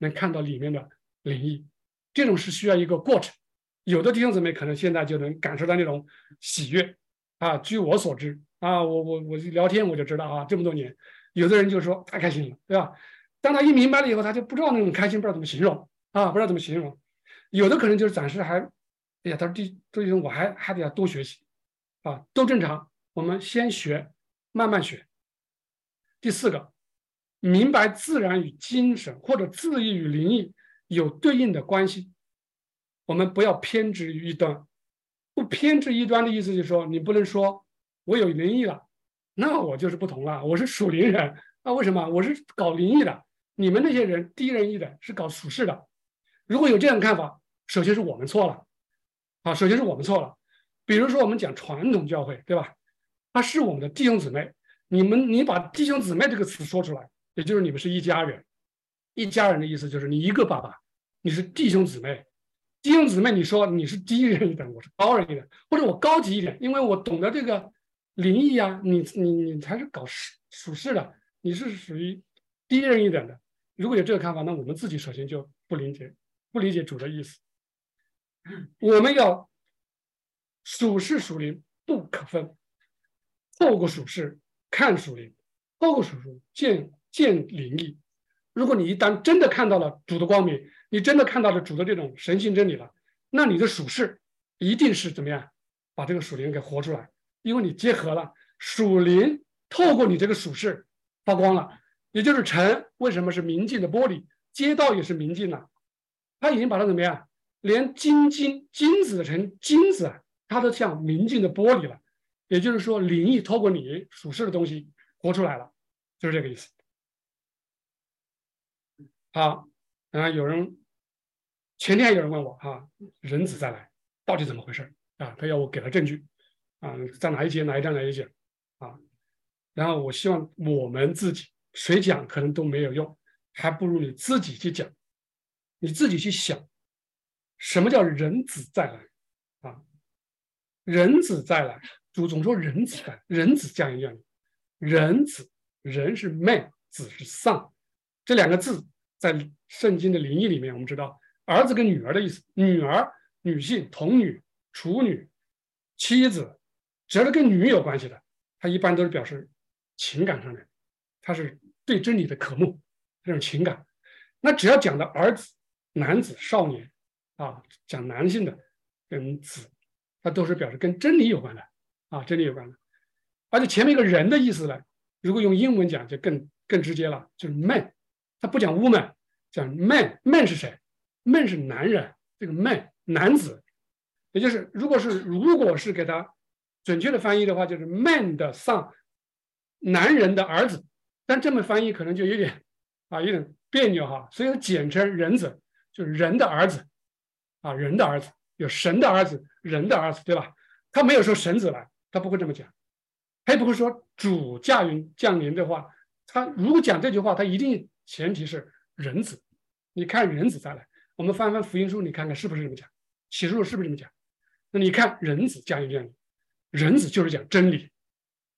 能看到里面的灵异。这种是需要一个过程。有的弟兄姊妹可能现在就能感受到那种喜悦啊。据我所知。啊，我我我聊天我就知道啊，这么多年，有的人就说太开心了，对吧？当他一明白了以后，他就不知道那种开心，不知道怎么形容啊，不知道怎么形容。有的可能就是暂时还，哎呀，他说这这种我还还得要多学习啊，都正常。我们先学，慢慢学。第四个，明白自然与精神或者自意与灵异有对应的关系，我们不要偏执于一端。不偏执一端的意思就是说，你不能说。我有灵异了，那我就是不同了。我是属灵人，那为什么我是搞灵异的？你们那些人低人一等，是搞属世的。如果有这样的看法，首先是我们错了，啊，首先是我们错了。比如说我们讲传统教会，对吧？他是我们的弟兄姊妹，你们你把弟兄姊妹这个词说出来，也就是你们是一家人。一家人的意思就是你一个爸爸，你是弟兄姊妹。弟兄姊妹，你说你是低人一等，我是高人一等，或者我高级一点，因为我懂得这个。灵异啊，你你你才是搞属属世的，你是属于低人一等的。如果有这个看法，那我们自己首先就不理解，不理解主的意思。我们要属世属灵不可分，透过属世看属灵，透过属世见见灵异。如果你一旦真的看到了主的光明，你真的看到了主的这种神性真理了，那你的属世一定是怎么样，把这个属灵给活出来。因为你结合了属灵，透过你这个属世发光了，也就是城为什么是明镜的玻璃，街道也是明镜了，他已经把它怎么样，连金金金子成金子啊，它都像明镜的玻璃了。也就是说，灵异透过你属世的东西活出来了，就是这个意思。好，然有人前天还有人问我哈，人子再来到底怎么回事啊？他要我给他证据。啊，在哪一节哪一章哪一节啊？然后我希望我们自己谁讲可能都没有用，还不如你自己去讲，你自己去想，什么叫人子再来啊？人子再来，主总说人子来，人子降一降人子人是 man，子是 son，这两个字在圣经的灵异里面，我们知道儿子跟女儿的意思，女儿女性童女处女妻子。只要是跟女有关系的，他一般都是表示情感上的，他是对真理的渴慕这种情感。那只要讲的儿子、男子、少年啊，讲男性的跟子，他都是表示跟真理有关的啊，真理有关的。而且前面一个人的意思呢，如果用英文讲就更更直接了，就是 man，他不讲 woman，讲 man，man 是谁？man 是男人，这个 man 男子，也就是如果是如果是给他准确的翻译的话，就是 man 的 son，男人的儿子。但这么翻译可能就有点啊有点别扭哈，所以简称人子，就是人的儿子啊，人的儿子有神的儿子，人的儿子，对吧？他没有说神子来，他不会这么讲，他也不会说主驾云降临的话，他如果讲这句话，他一定前提是人子。你看人子再来，我们翻翻福音书，你看看是不是这么讲？启示录是不是这么讲？那你看人子降临降临，人子就是讲真理，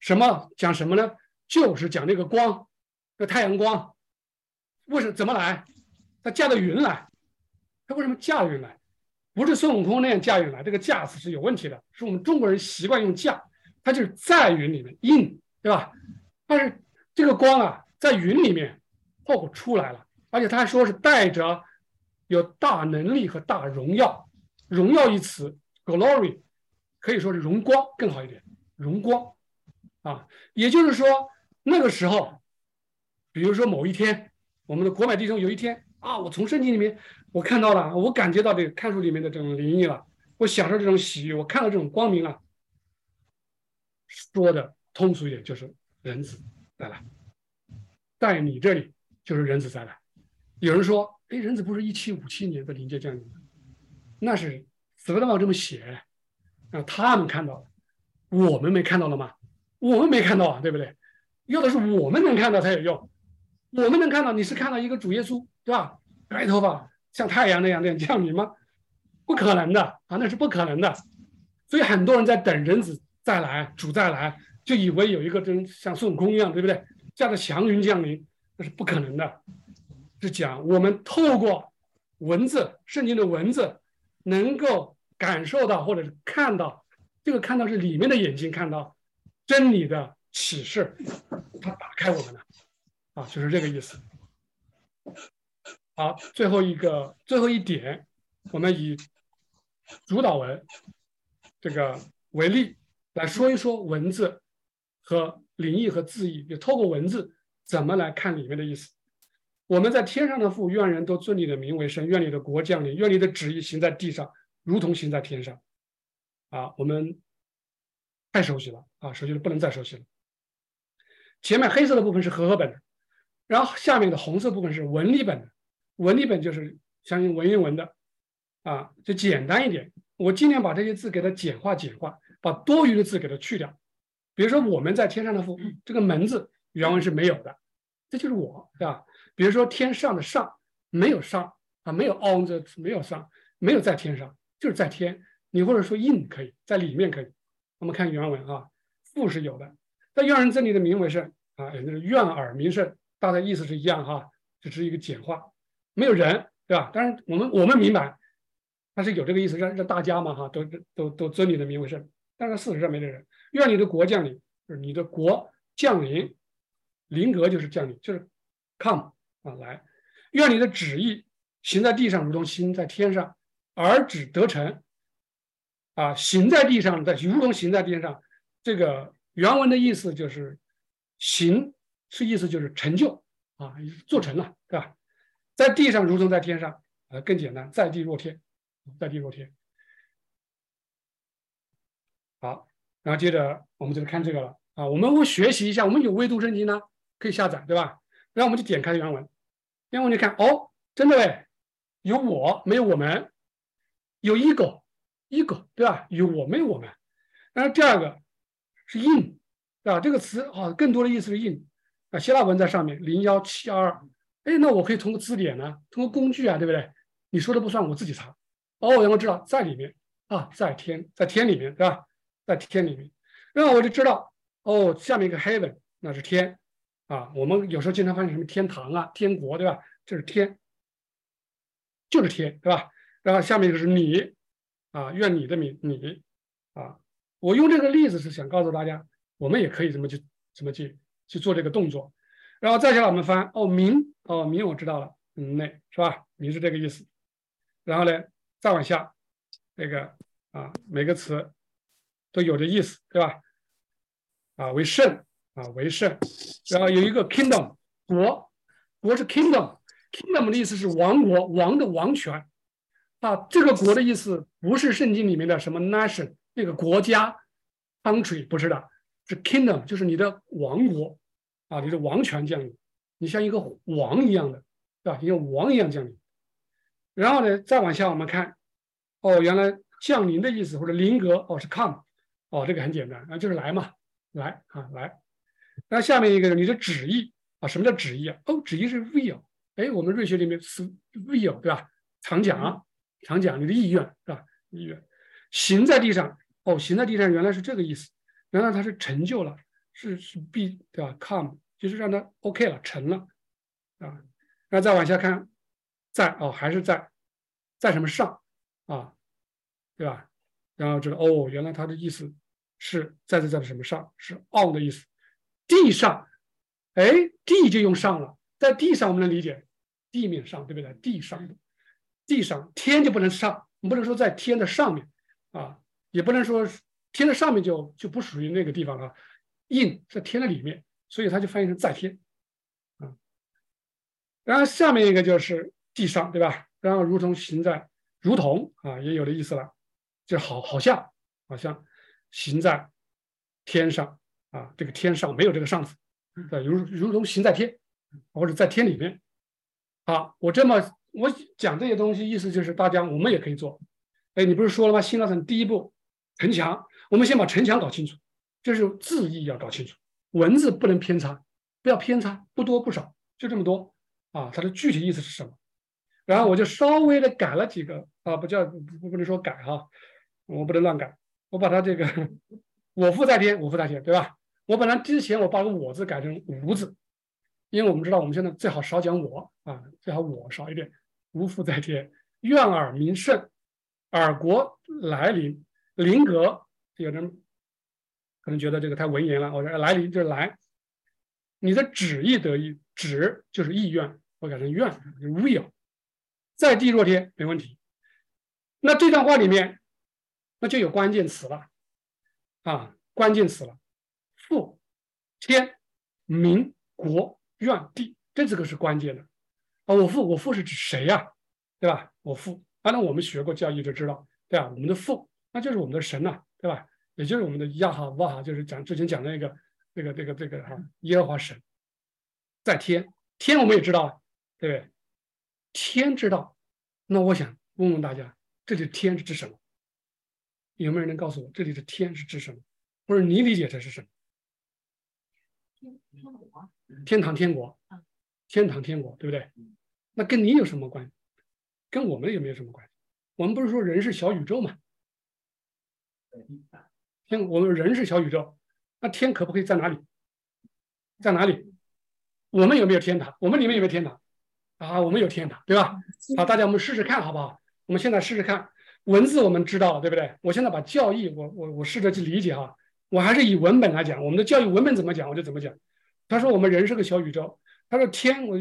什么讲什么呢？就是讲这个光，这太阳光，为什么怎么来？他驾着云来，他为什么驾云来？不是孙悟空那样驾云来，这个驾词是有问题的，是我们中国人习惯用驾，他就是在云里面 in，对吧？但是这个光啊，在云里面后出来了，而且他还说是带着有大能力和大荣耀，荣耀一词 glory 可以说是荣光更好一点，荣光啊，也就是说。那个时候，比如说某一天，我们的国买弟兄有一天啊，我从圣经里面我看到了，我感觉到这个看书里面的这种灵异了，我享受这种喜悦，我看到这种光明了。说的通俗一点，就是人子再来，在你这里就是人子再来。有人说，哎，人子不是一七五七年的临界降临吗？那是死了嘛这么写，啊，他们看到了，我们没看到了吗？我们没看到啊，对不对？要的是我们能看到才有用，我们能看到，你是看到一个主耶稣，对吧？白头发像太阳那样那样 降临吗？不可能的啊，那是不可能的。所以很多人在等人子再来，主再来，就以为有一个真像孙悟空一样，对不对？驾着祥云降临，那是不可能的。是讲我们透过文字，圣经的文字，能够感受到或者是看到，这个看到是里面的眼睛看到真理的。启示，他打开我们了，啊，就是这个意思。好，最后一个，最后一点，我们以主导文这个为例来说一说文字和灵异和字义，就透过文字怎么来看里面的意思。我们在天上的父，愿人都尊你的名为圣，愿你的国降临，愿你的旨意行在地上，如同行在天上。啊，我们太熟悉了啊，熟悉的不能再熟悉了。前面黑色的部分是和合本的，然后下面的红色部分是文理本的。文理本就是相信文言文的，啊，就简单一点。我尽量把这些字给它简化简化，把多余的字给它去掉。比如说我们在天上的父，这个门字原文是没有的，这就是我，对吧？比如说天上的上没有上啊，没有 on the” 没有上，没有在天上，就是在天。你或者说 in 可以在里面可以。我们看原文啊，父是有的。在愿人这里的名为圣啊，也就是愿耳名圣，大概意思是一样哈，只是一个简化，没有人，对吧？但是我们我们明白，他是有这个意思，让让大家嘛哈，都都都尊你的名为圣。但是事实上没这人，愿你的国降临，就是你的国降临，临格就是降临，就是 come 啊来，愿你的旨意行在地上，如同行在天上，而止得成啊，行在地上的如同行在天上，这个。原文的意思就是“行”，是意思就是成就啊，做成了，对吧？在地上如同在天上，呃，更简单，在地若天，在地若天。好，然后接着我们就看这个了啊，我们会学习一下，我们有微读圣经呢，可以下载，对吧？然后我们就点开原文，原文就看，哦，真的嘞，有我没有我们，有 ego，ego，对吧？有我没有我们。然后第二个。是 in，啊，这个词啊，更多的意思是 in，啊，希腊文在上面零幺七二，哎，那我可以通过字典呢，通过工具啊，对不对？你说的不算，我自己查。哦，我能知道在里面啊，在天，在天里面，对吧？在天里面，然后我就知道，哦，下面一个 heaven，那是天，啊，我们有时候经常翻译什么天堂啊、天国，对吧？这是天，就是天，对吧？然后下面就是你，啊，愿你的名，你，啊。我用这个例子是想告诉大家，我们也可以这么去，怎么去去做这个动作。然后再下来我们翻，哦，名，哦，名我知道了，嗯，那是吧？名是这个意思。然后呢，再往下，这个啊，每个词都有着意思，对吧？啊，为圣啊，为圣。然后有一个 kingdom 国，国是 kingdom，kingdom 的意思是王国，王的王权啊。这个国的意思不是圣经里面的什么 nation 那个国家 country 不是的，是 kingdom，就是你的王国啊，你的王权降临，你像一个王一样的，对吧？像王一样降临。然后呢，再往下我们看，哦，原来降临的意思或者临格哦是 come，哦这个很简单啊，就是来嘛，来啊来。那下面一个你的旨意啊，什么叫旨意啊？哦，旨意是 will，哎，我们瑞学里面是 will 对吧？常讲常讲你的意愿是吧？意愿行在地上哦，行在地上原来是这个意思，原来它是成就了，是是必对吧？come 就是让它 OK 了，成了啊。那再往下看。在哦，还是在，在什么上啊，对吧？然后知道哦，原来他的意思是在在在什么上，是 on 的意思。地上，哎，地就用上了，在地上我们能理解地面上，对不对？地上的，地上天就不能上，我们不能说在天的上面啊，也不能说天的上面就就不属于那个地方了。印在天的里面，所以它就翻译成在天啊。然后下面一个就是。地上对吧？然后如同行在，如同啊，也有的意思了，就好，好像，好像行在天上啊。这个天上没有这个上字，对，如如同行在天，或者在天里面。好，我这么我讲这些东西，意思就是大家我们也可以做。哎，你不是说了吗？新大城第一步城墙，我们先把城墙搞清楚，就是字义要搞清楚，文字不能偏差，不要偏差，不多不少，就这么多啊。它的具体意思是什么？然后我就稍微的改了几个啊，不叫不不能说改哈，我不能乱改。我把它这个“我父在天”，我父在天，对吧？我本来之前我把个“我”字改成“无”字，因为我们知道我们现在最好少讲“我”啊，最好“我”少一点。“无父在天，愿尔名圣，尔国来临，临格。”有人可能觉得这个太文言了，我说“来临”就是来，你的旨意得意，旨就是意愿，我改成愿，will。在地若天，没问题。那这段话里面，那就有关键词了啊，关键词了，父、天、民、国、愿、地，这几个是关键的啊。我父，我父是指谁呀？对吧？我父，反正我们学过教育就知道，对吧？我们的父，那就是我们的神呐，对吧？也就是我们的亚哈哇哈，就是讲之前讲的那个、那个、这个、这个哈，耶和华神在天，天我们也知道，对不对？天知道，那我想问问大家，这里的天是指什么？有没有人能告诉我，这里的天是指什么？或者你理解这是什么？天堂天国，天堂天国，对不对？那跟你有什么关系？跟我们有没有什么关系？我们不是说人是小宇宙吗？天，我们人是小宇宙，那天可不可以在哪里？在哪里？我们有没有天堂？我们里面有没有天堂？啊，我们有天堂，对吧？好，大家我们试试看，好不好？我们现在试试看，文字我们知道了，对不对？我现在把教义，我我我试着去理解哈。我还是以文本来讲，我们的教育文本怎么讲，我就怎么讲。他说我们人是个小宇宙，他说天，我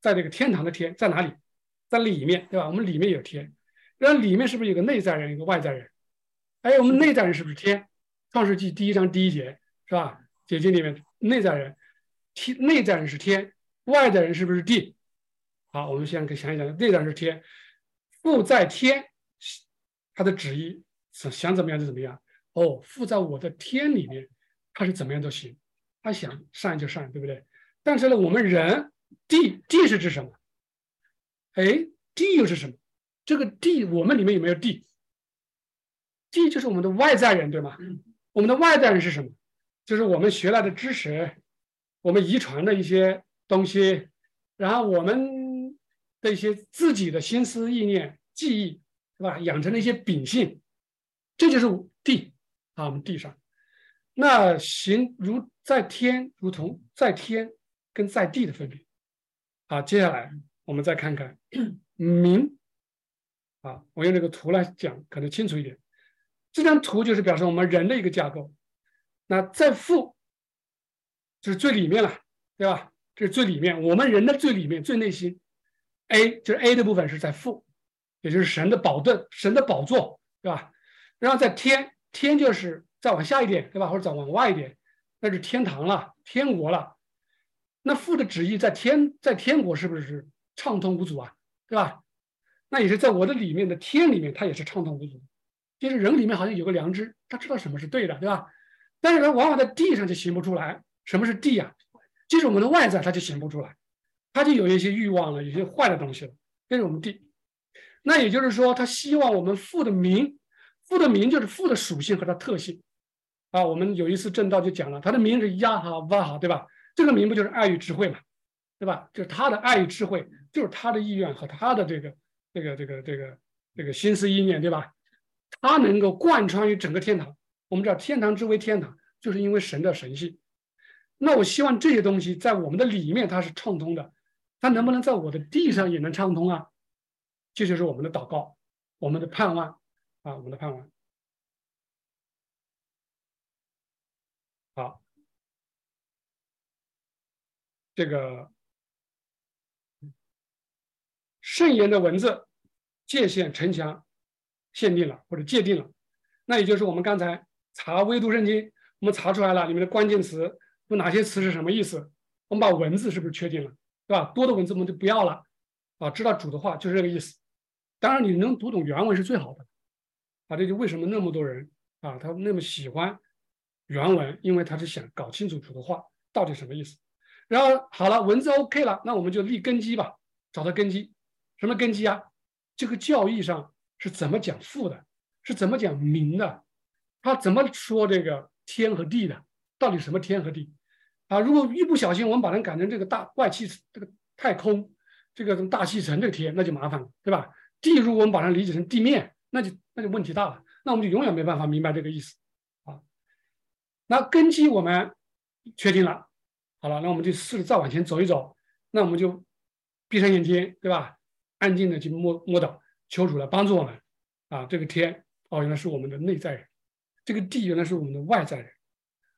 在这个天堂的天在哪里？在里面，对吧？我们里面有天，那里面是不是有个内在人，一个外在人？哎，我们内在人是不是天？创世纪第一章第一节是吧？解经里面内在人，天内在人是天，外在人是不是地？好，我们现在可以想一想，内在是天，父在天，他的旨意想想怎么样就怎么样。哦，父在我的天里面，他是怎么样都行，他想善就善，对不对？但是呢，我们人地地是指什么？哎，地又是什么？这个地我们里面有没有地？地就是我们的外在人，对吗？我们的外在人是什么？就是我们学来的知识，我们遗传的一些东西，然后我们。的一些自己的心思意念、记忆，是吧？养成了一些秉性，这就是地啊，我们地上。那行如在天，如同在天跟在地的分别。好，接下来我们再看看明啊，我用这个图来讲，可能清楚一点。这张图就是表示我们人的一个架构。那在父，就是最里面了，对吧？这是最里面，我们人的最里面、最内心。A 就是 A 的部分是在父，也就是神的宝盾、神的宝座，对吧？然后在天，天就是再往下一点，对吧？或者再往外一点，那是天堂了、天国了。那父的旨意在天在天国是不是畅通无阻啊？对吧？那也是在我的里面的天里面，它也是畅通无阻。就是人里面好像有个良知，他知道什么是对的，对吧？但是他往往在地上就行不出来。什么是地啊？就是我们的外在，他就行不出来，他就有一些欲望了，有些坏的东西了。这是我们地。那也就是说，他希望我们父的名，父的名就是父的属性和它特性啊。我们有一次正道就讲了，他的名是亚哈瓦哈，对吧？这个名不就是爱与智慧嘛，对吧？就是他的爱与智慧，就是他的意愿和他的这个这个这个这个这个心思意念，对吧？他能够贯穿于整个天堂。我们知道天堂之为天堂，就是因为神的神性。那我希望这些东西在我们的里面它是畅通的，它能不能在我的地上也能畅通啊？这就是我们的祷告，我们的盼望啊，我们的盼望。好，这个圣言的文字界限城墙限定了或者界定了，那也就是我们刚才查微读圣经，我们查出来了里面的关键词。有哪些词是什么意思？我们把文字是不是确定了，对吧？多的文字我们就不要了，啊，知道主的话就是这个意思。当然，你能读懂原文是最好的，啊，这就为什么那么多人啊，他那么喜欢原文，因为他是想搞清楚主的话到底什么意思。然后好了，文字 OK 了，那我们就立根基吧，找到根基。什么根基啊？这个教义上是怎么讲父的？是怎么讲名的？他怎么说这个天和地的？到底什么天和地？啊，如果一不小心我们把它改成这个大外气这个太空，这个大气层这个天，那就麻烦了，对吧？地如果我们把它理解成地面，那就那就问题大了，那我们就永远没办法明白这个意思啊。那根基我们确定了，好了，那我们就试着再往前走一走，那我们就闭上眼睛，对吧？安静的去摸摸到，求主来帮助我们啊。这个天哦，原来是我们的内在人；这个地原来是我们的外在人。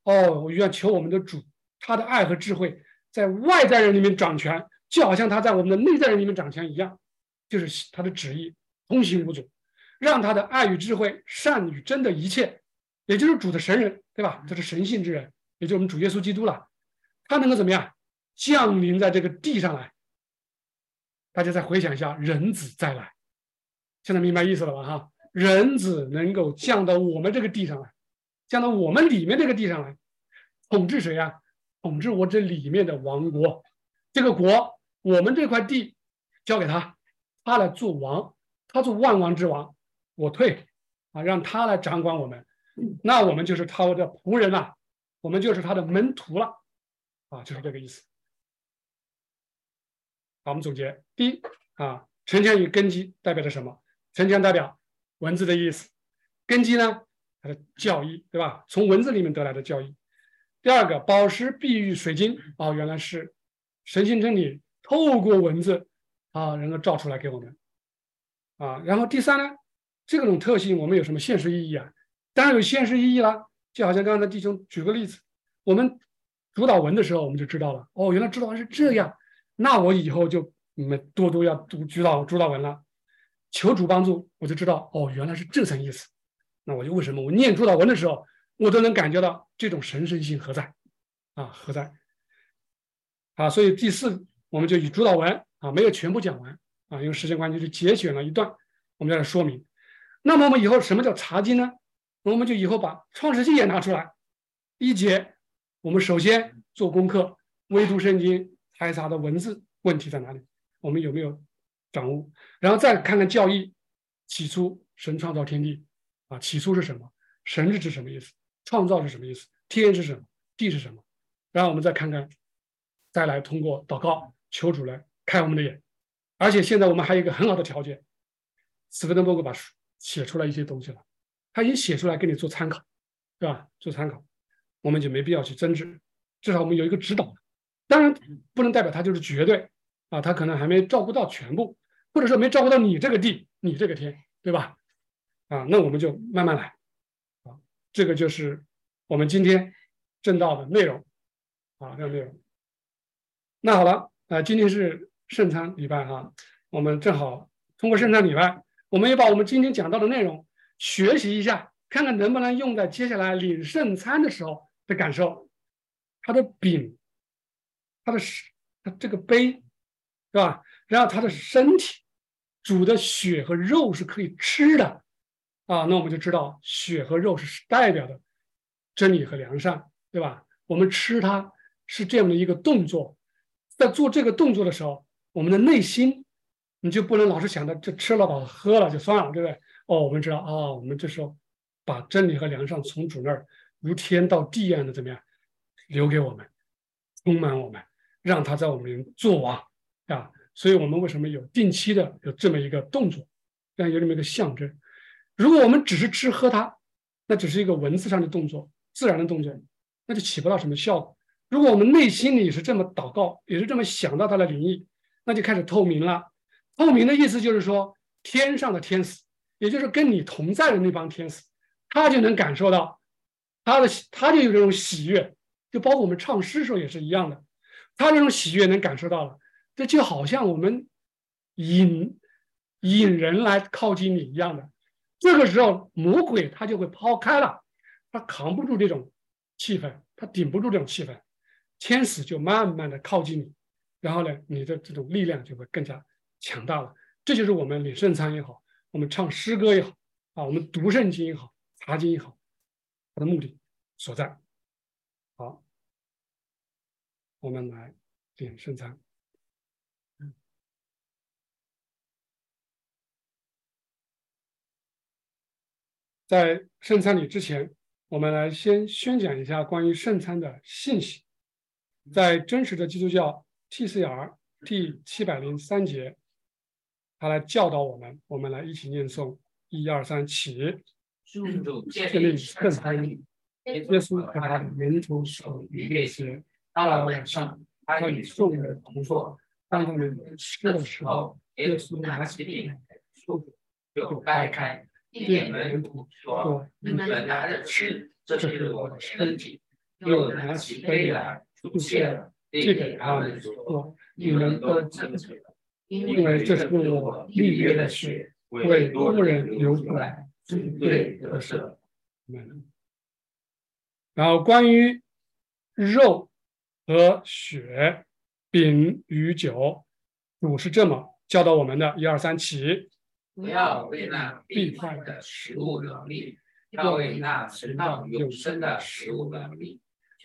哦，我愿求我们的主。他的爱和智慧在外在人里面掌权，就好像他在我们的内在人里面掌权一样，就是他的旨意通行无阻，让他的爱与智慧、善与真的一切，也就是主的神人，对吧？这是神性之人，也就是我们主耶稣基督了。他能够怎么样降临在这个地上来？大家再回想一下，人子再来，现在明白意思了吧？哈，人子能够降到我们这个地上来，降到我们里面这个地上来，统治谁呀？统治我这里面的王国，这个国，我们这块地交给他，他来做王，他做万王之王，我退啊，让他来掌管我们，那我们就是他的仆人了，我们就是他的门徒了，啊，就是这个意思。好，我们总结：第一啊，城墙与根基代表着什么？城墙代表文字的意思，根基呢，它的教义，对吧？从文字里面得来的教义。第二个宝石、碧玉、水晶啊，原来是神性真理透过文字啊，能够照出来给我们啊。然后第三呢，这种特性我们有什么现实意义啊？当然有现实意义啦。就好像刚才弟兄举个例子，我们主导文的时候，我们就知道了哦，原来主导文是这样，那我以后就你们多多要读主导主导文了，求主帮助，我就知道哦，原来是这层意思。那我就为什么我念主导文的时候？我都能感觉到这种神圣性何在，啊何在？啊，所以第四我们就以主导文啊，没有全部讲完啊，因为时间关系就节选了一段，我们再来说明。那么我们以后什么叫查经呢？我们就以后把创世纪也拿出来，一节我们首先做功课，微读圣经，排查的文字问题在哪里？我们有没有掌握？然后再看看教义，起初神创造天地啊，起初是什么？神是指什么意思？创造是什么意思？天是什么？地是什么？然后我们再看看，再来通过祷告求主来开我们的眼。而且现在我们还有一个很好的条件，斯芬登伯格把书写出来一些东西了，他已经写出来给你做参考，对吧？做参考，我们就没必要去争执，至少我们有一个指导。当然不能代表他就是绝对啊，他可能还没照顾到全部，或者说没照顾到你这个地，你这个天，对吧？啊，那我们就慢慢来。啊这个就是我们今天正道的内容啊，这个内容。那好了，啊，今天是圣餐礼拜哈，我们正好通过圣餐礼拜，我们也把我们今天讲到的内容学习一下，看看能不能用在接下来领圣餐的时候的感受。它的饼，他的他这个杯，是吧？然后他的身体煮的血和肉是可以吃的啊，那我们就知道血和肉是代表的真理和良善，对吧？我们吃它是这样的一个动作，在做这个动作的时候，我们的内心你就不能老是想着这吃了吧喝了就算了，对不对？哦，我们知道啊，我们这时候把真理和良善从主那儿如天到地一样的怎么样留给我们，充满我们，让他在我们做王啊。所以我们为什么有定期的有这么一个动作，这样有这么一个象征？如果我们只是吃喝它，那只是一个文字上的动作，自然的动作，那就起不到什么效果。如果我们内心里是这么祷告，也是这么想到它的灵意，那就开始透明了。透明的意思就是说，天上的天使，也就是跟你同在的那帮天使，他就能感受到他的，他就有这种喜悦，就包括我们唱诗时候也是一样的，他这种喜悦能感受到了。这就好像我们引引人来靠近你一样的，这个时候魔鬼他就会抛开了，他扛不住这种气氛，他顶不住这种气氛，天使就慢慢的靠近你，然后呢，你的这种力量就会更加强大了。这就是我们领圣餐也好，我们唱诗歌也好，啊，我们读圣经也好，查经也好，它的目的所在。好，我们来点圣餐。在圣餐礼之前，我们来先宣讲一下关于圣餐的信息。在真实的基督教 T.C.R 第七百零三节，他来教导我们，我们来一起念诵：一二三，起！建立圣餐礼，耶稣和他门徒守逾越节。到了晚上，他与众人同坐。当他们吃的时候，耶稣拿起饼，就掰开。殿门徒说：“你们拿着吃，这是我的身体。”又拿起杯来，祝谢了，递给他们说：“你们都这么做，因为这是我立约的血，为多人流出来，罪得赦。”然后关于肉和血、饼与酒，主是这么教导我们的：一二三，起。不要为那必坏的食物劳力，要为那存到永生的食物劳力。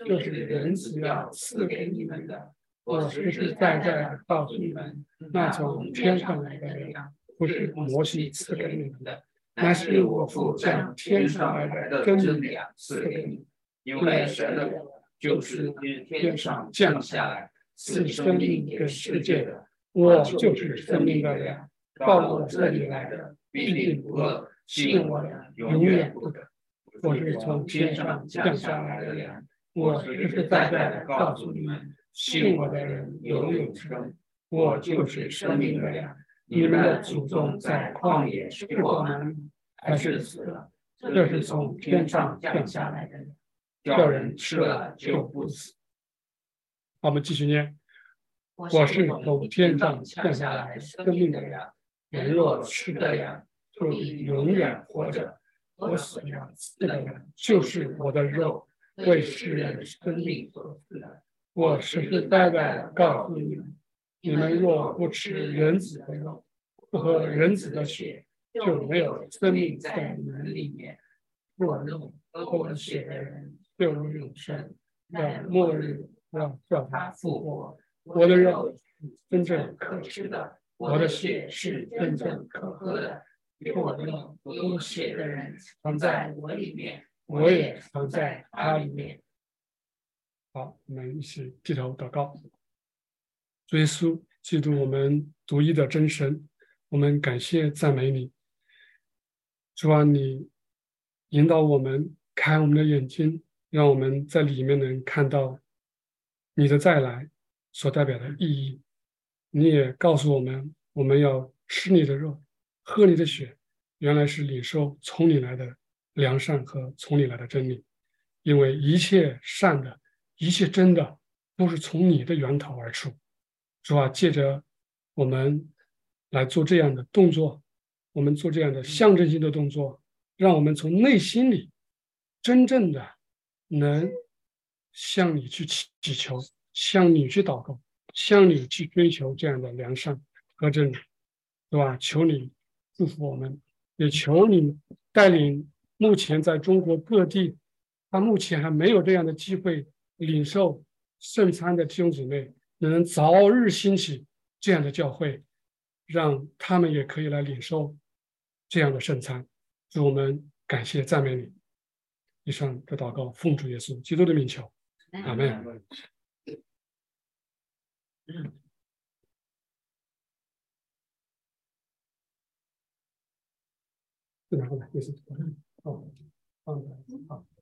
就是人子要赐给你们的。我实实在在的告诉你们，那从天上来的粮，不是摩西赐给你们的，那是我父将天上而来的真粮赐给你。因为神的就是天上降下来赐生命给世界的，我就是生命的粮。到我这里来的必定不饿，信我的永远不渴。我是从天上降下来的粮，我实实在在的告诉你们，信我的人有永生。我就是生命的粮。你们的祖宗在旷野吃过吗？还是死了？这是从天上降下来的，叫人吃了就不死。我们继续念。我是从天上降下来生命的人。人若吃的人，就永远活着；我死了吃的人，就是我的肉，为世人生命所赐的。我实实在在的告诉你们：你们若不吃人子的肉，不喝人子的血，就没有生命在你们里面。我肉喝我血的人就有永生，在末日要叫他复活。我的肉是真正可吃的。我的血是真正可喝的，有我的有血的人藏在我里面，我也藏在他里面。好，我们一起低头祷告。主耶稣，基督我们独一的真神，我们感谢赞美你。主啊，你引导我们，开我们的眼睛，让我们在里面能看到你的再来所代表的意义。你也告诉我们，我们要吃你的肉，喝你的血，原来是领受从你来的良善和从你来的真理。因为一切善的、一切真的，都是从你的源头而出。主啊，借着我们来做这样的动作，我们做这样的象征性的动作，让我们从内心里真正的能向你去祈祈求，向你去祷告，向你去追求这样的良善和真理，是吧？求你祝福我们，也求你带领目前在中国各地，他目前还没有这样的机会领受圣餐的弟兄姊妹，能早日兴起这样的教会，让他们也可以来领受这样的圣餐。主我们感谢赞美你。以上的祷告，奉主耶稣基督的名求，阿门。拿过来，也是，哦，放在，好。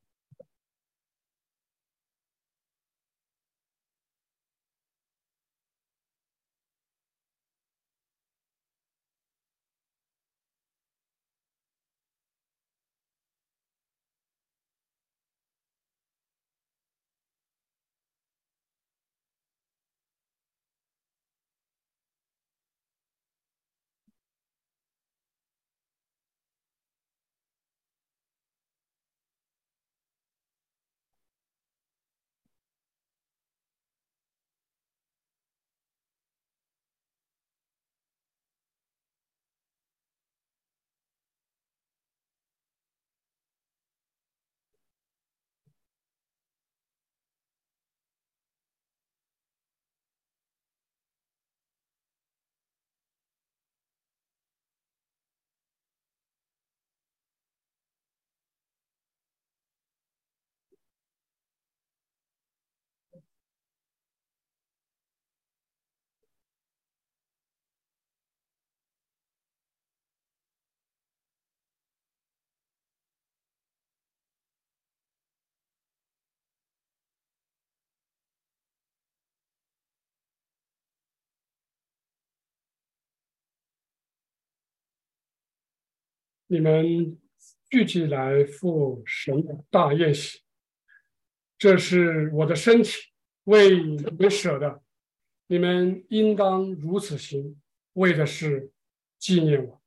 你们聚集来赴神的大宴席，这是我的身体，为你们舍的。你们应当如此行，为的是纪念我。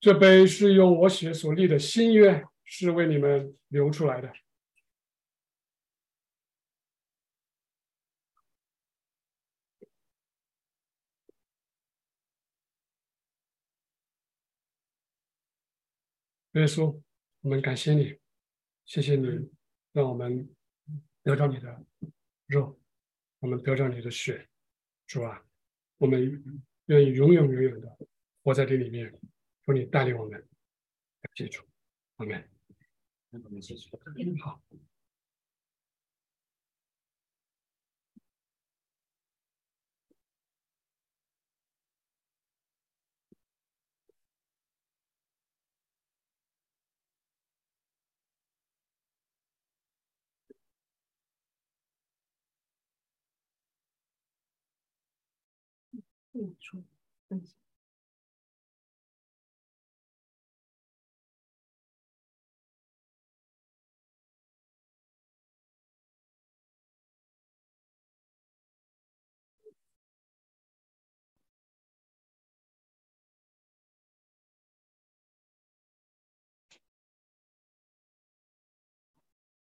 这杯是用我血所立的新约。是为你们留出来的。耶稣，我们感谢你，谢谢你让我们得到你的肉，我们得到你的血，主啊，我们愿意永永远远的活在这里面，求你带领我们，感谢主，阿门。好。嗯，说分享。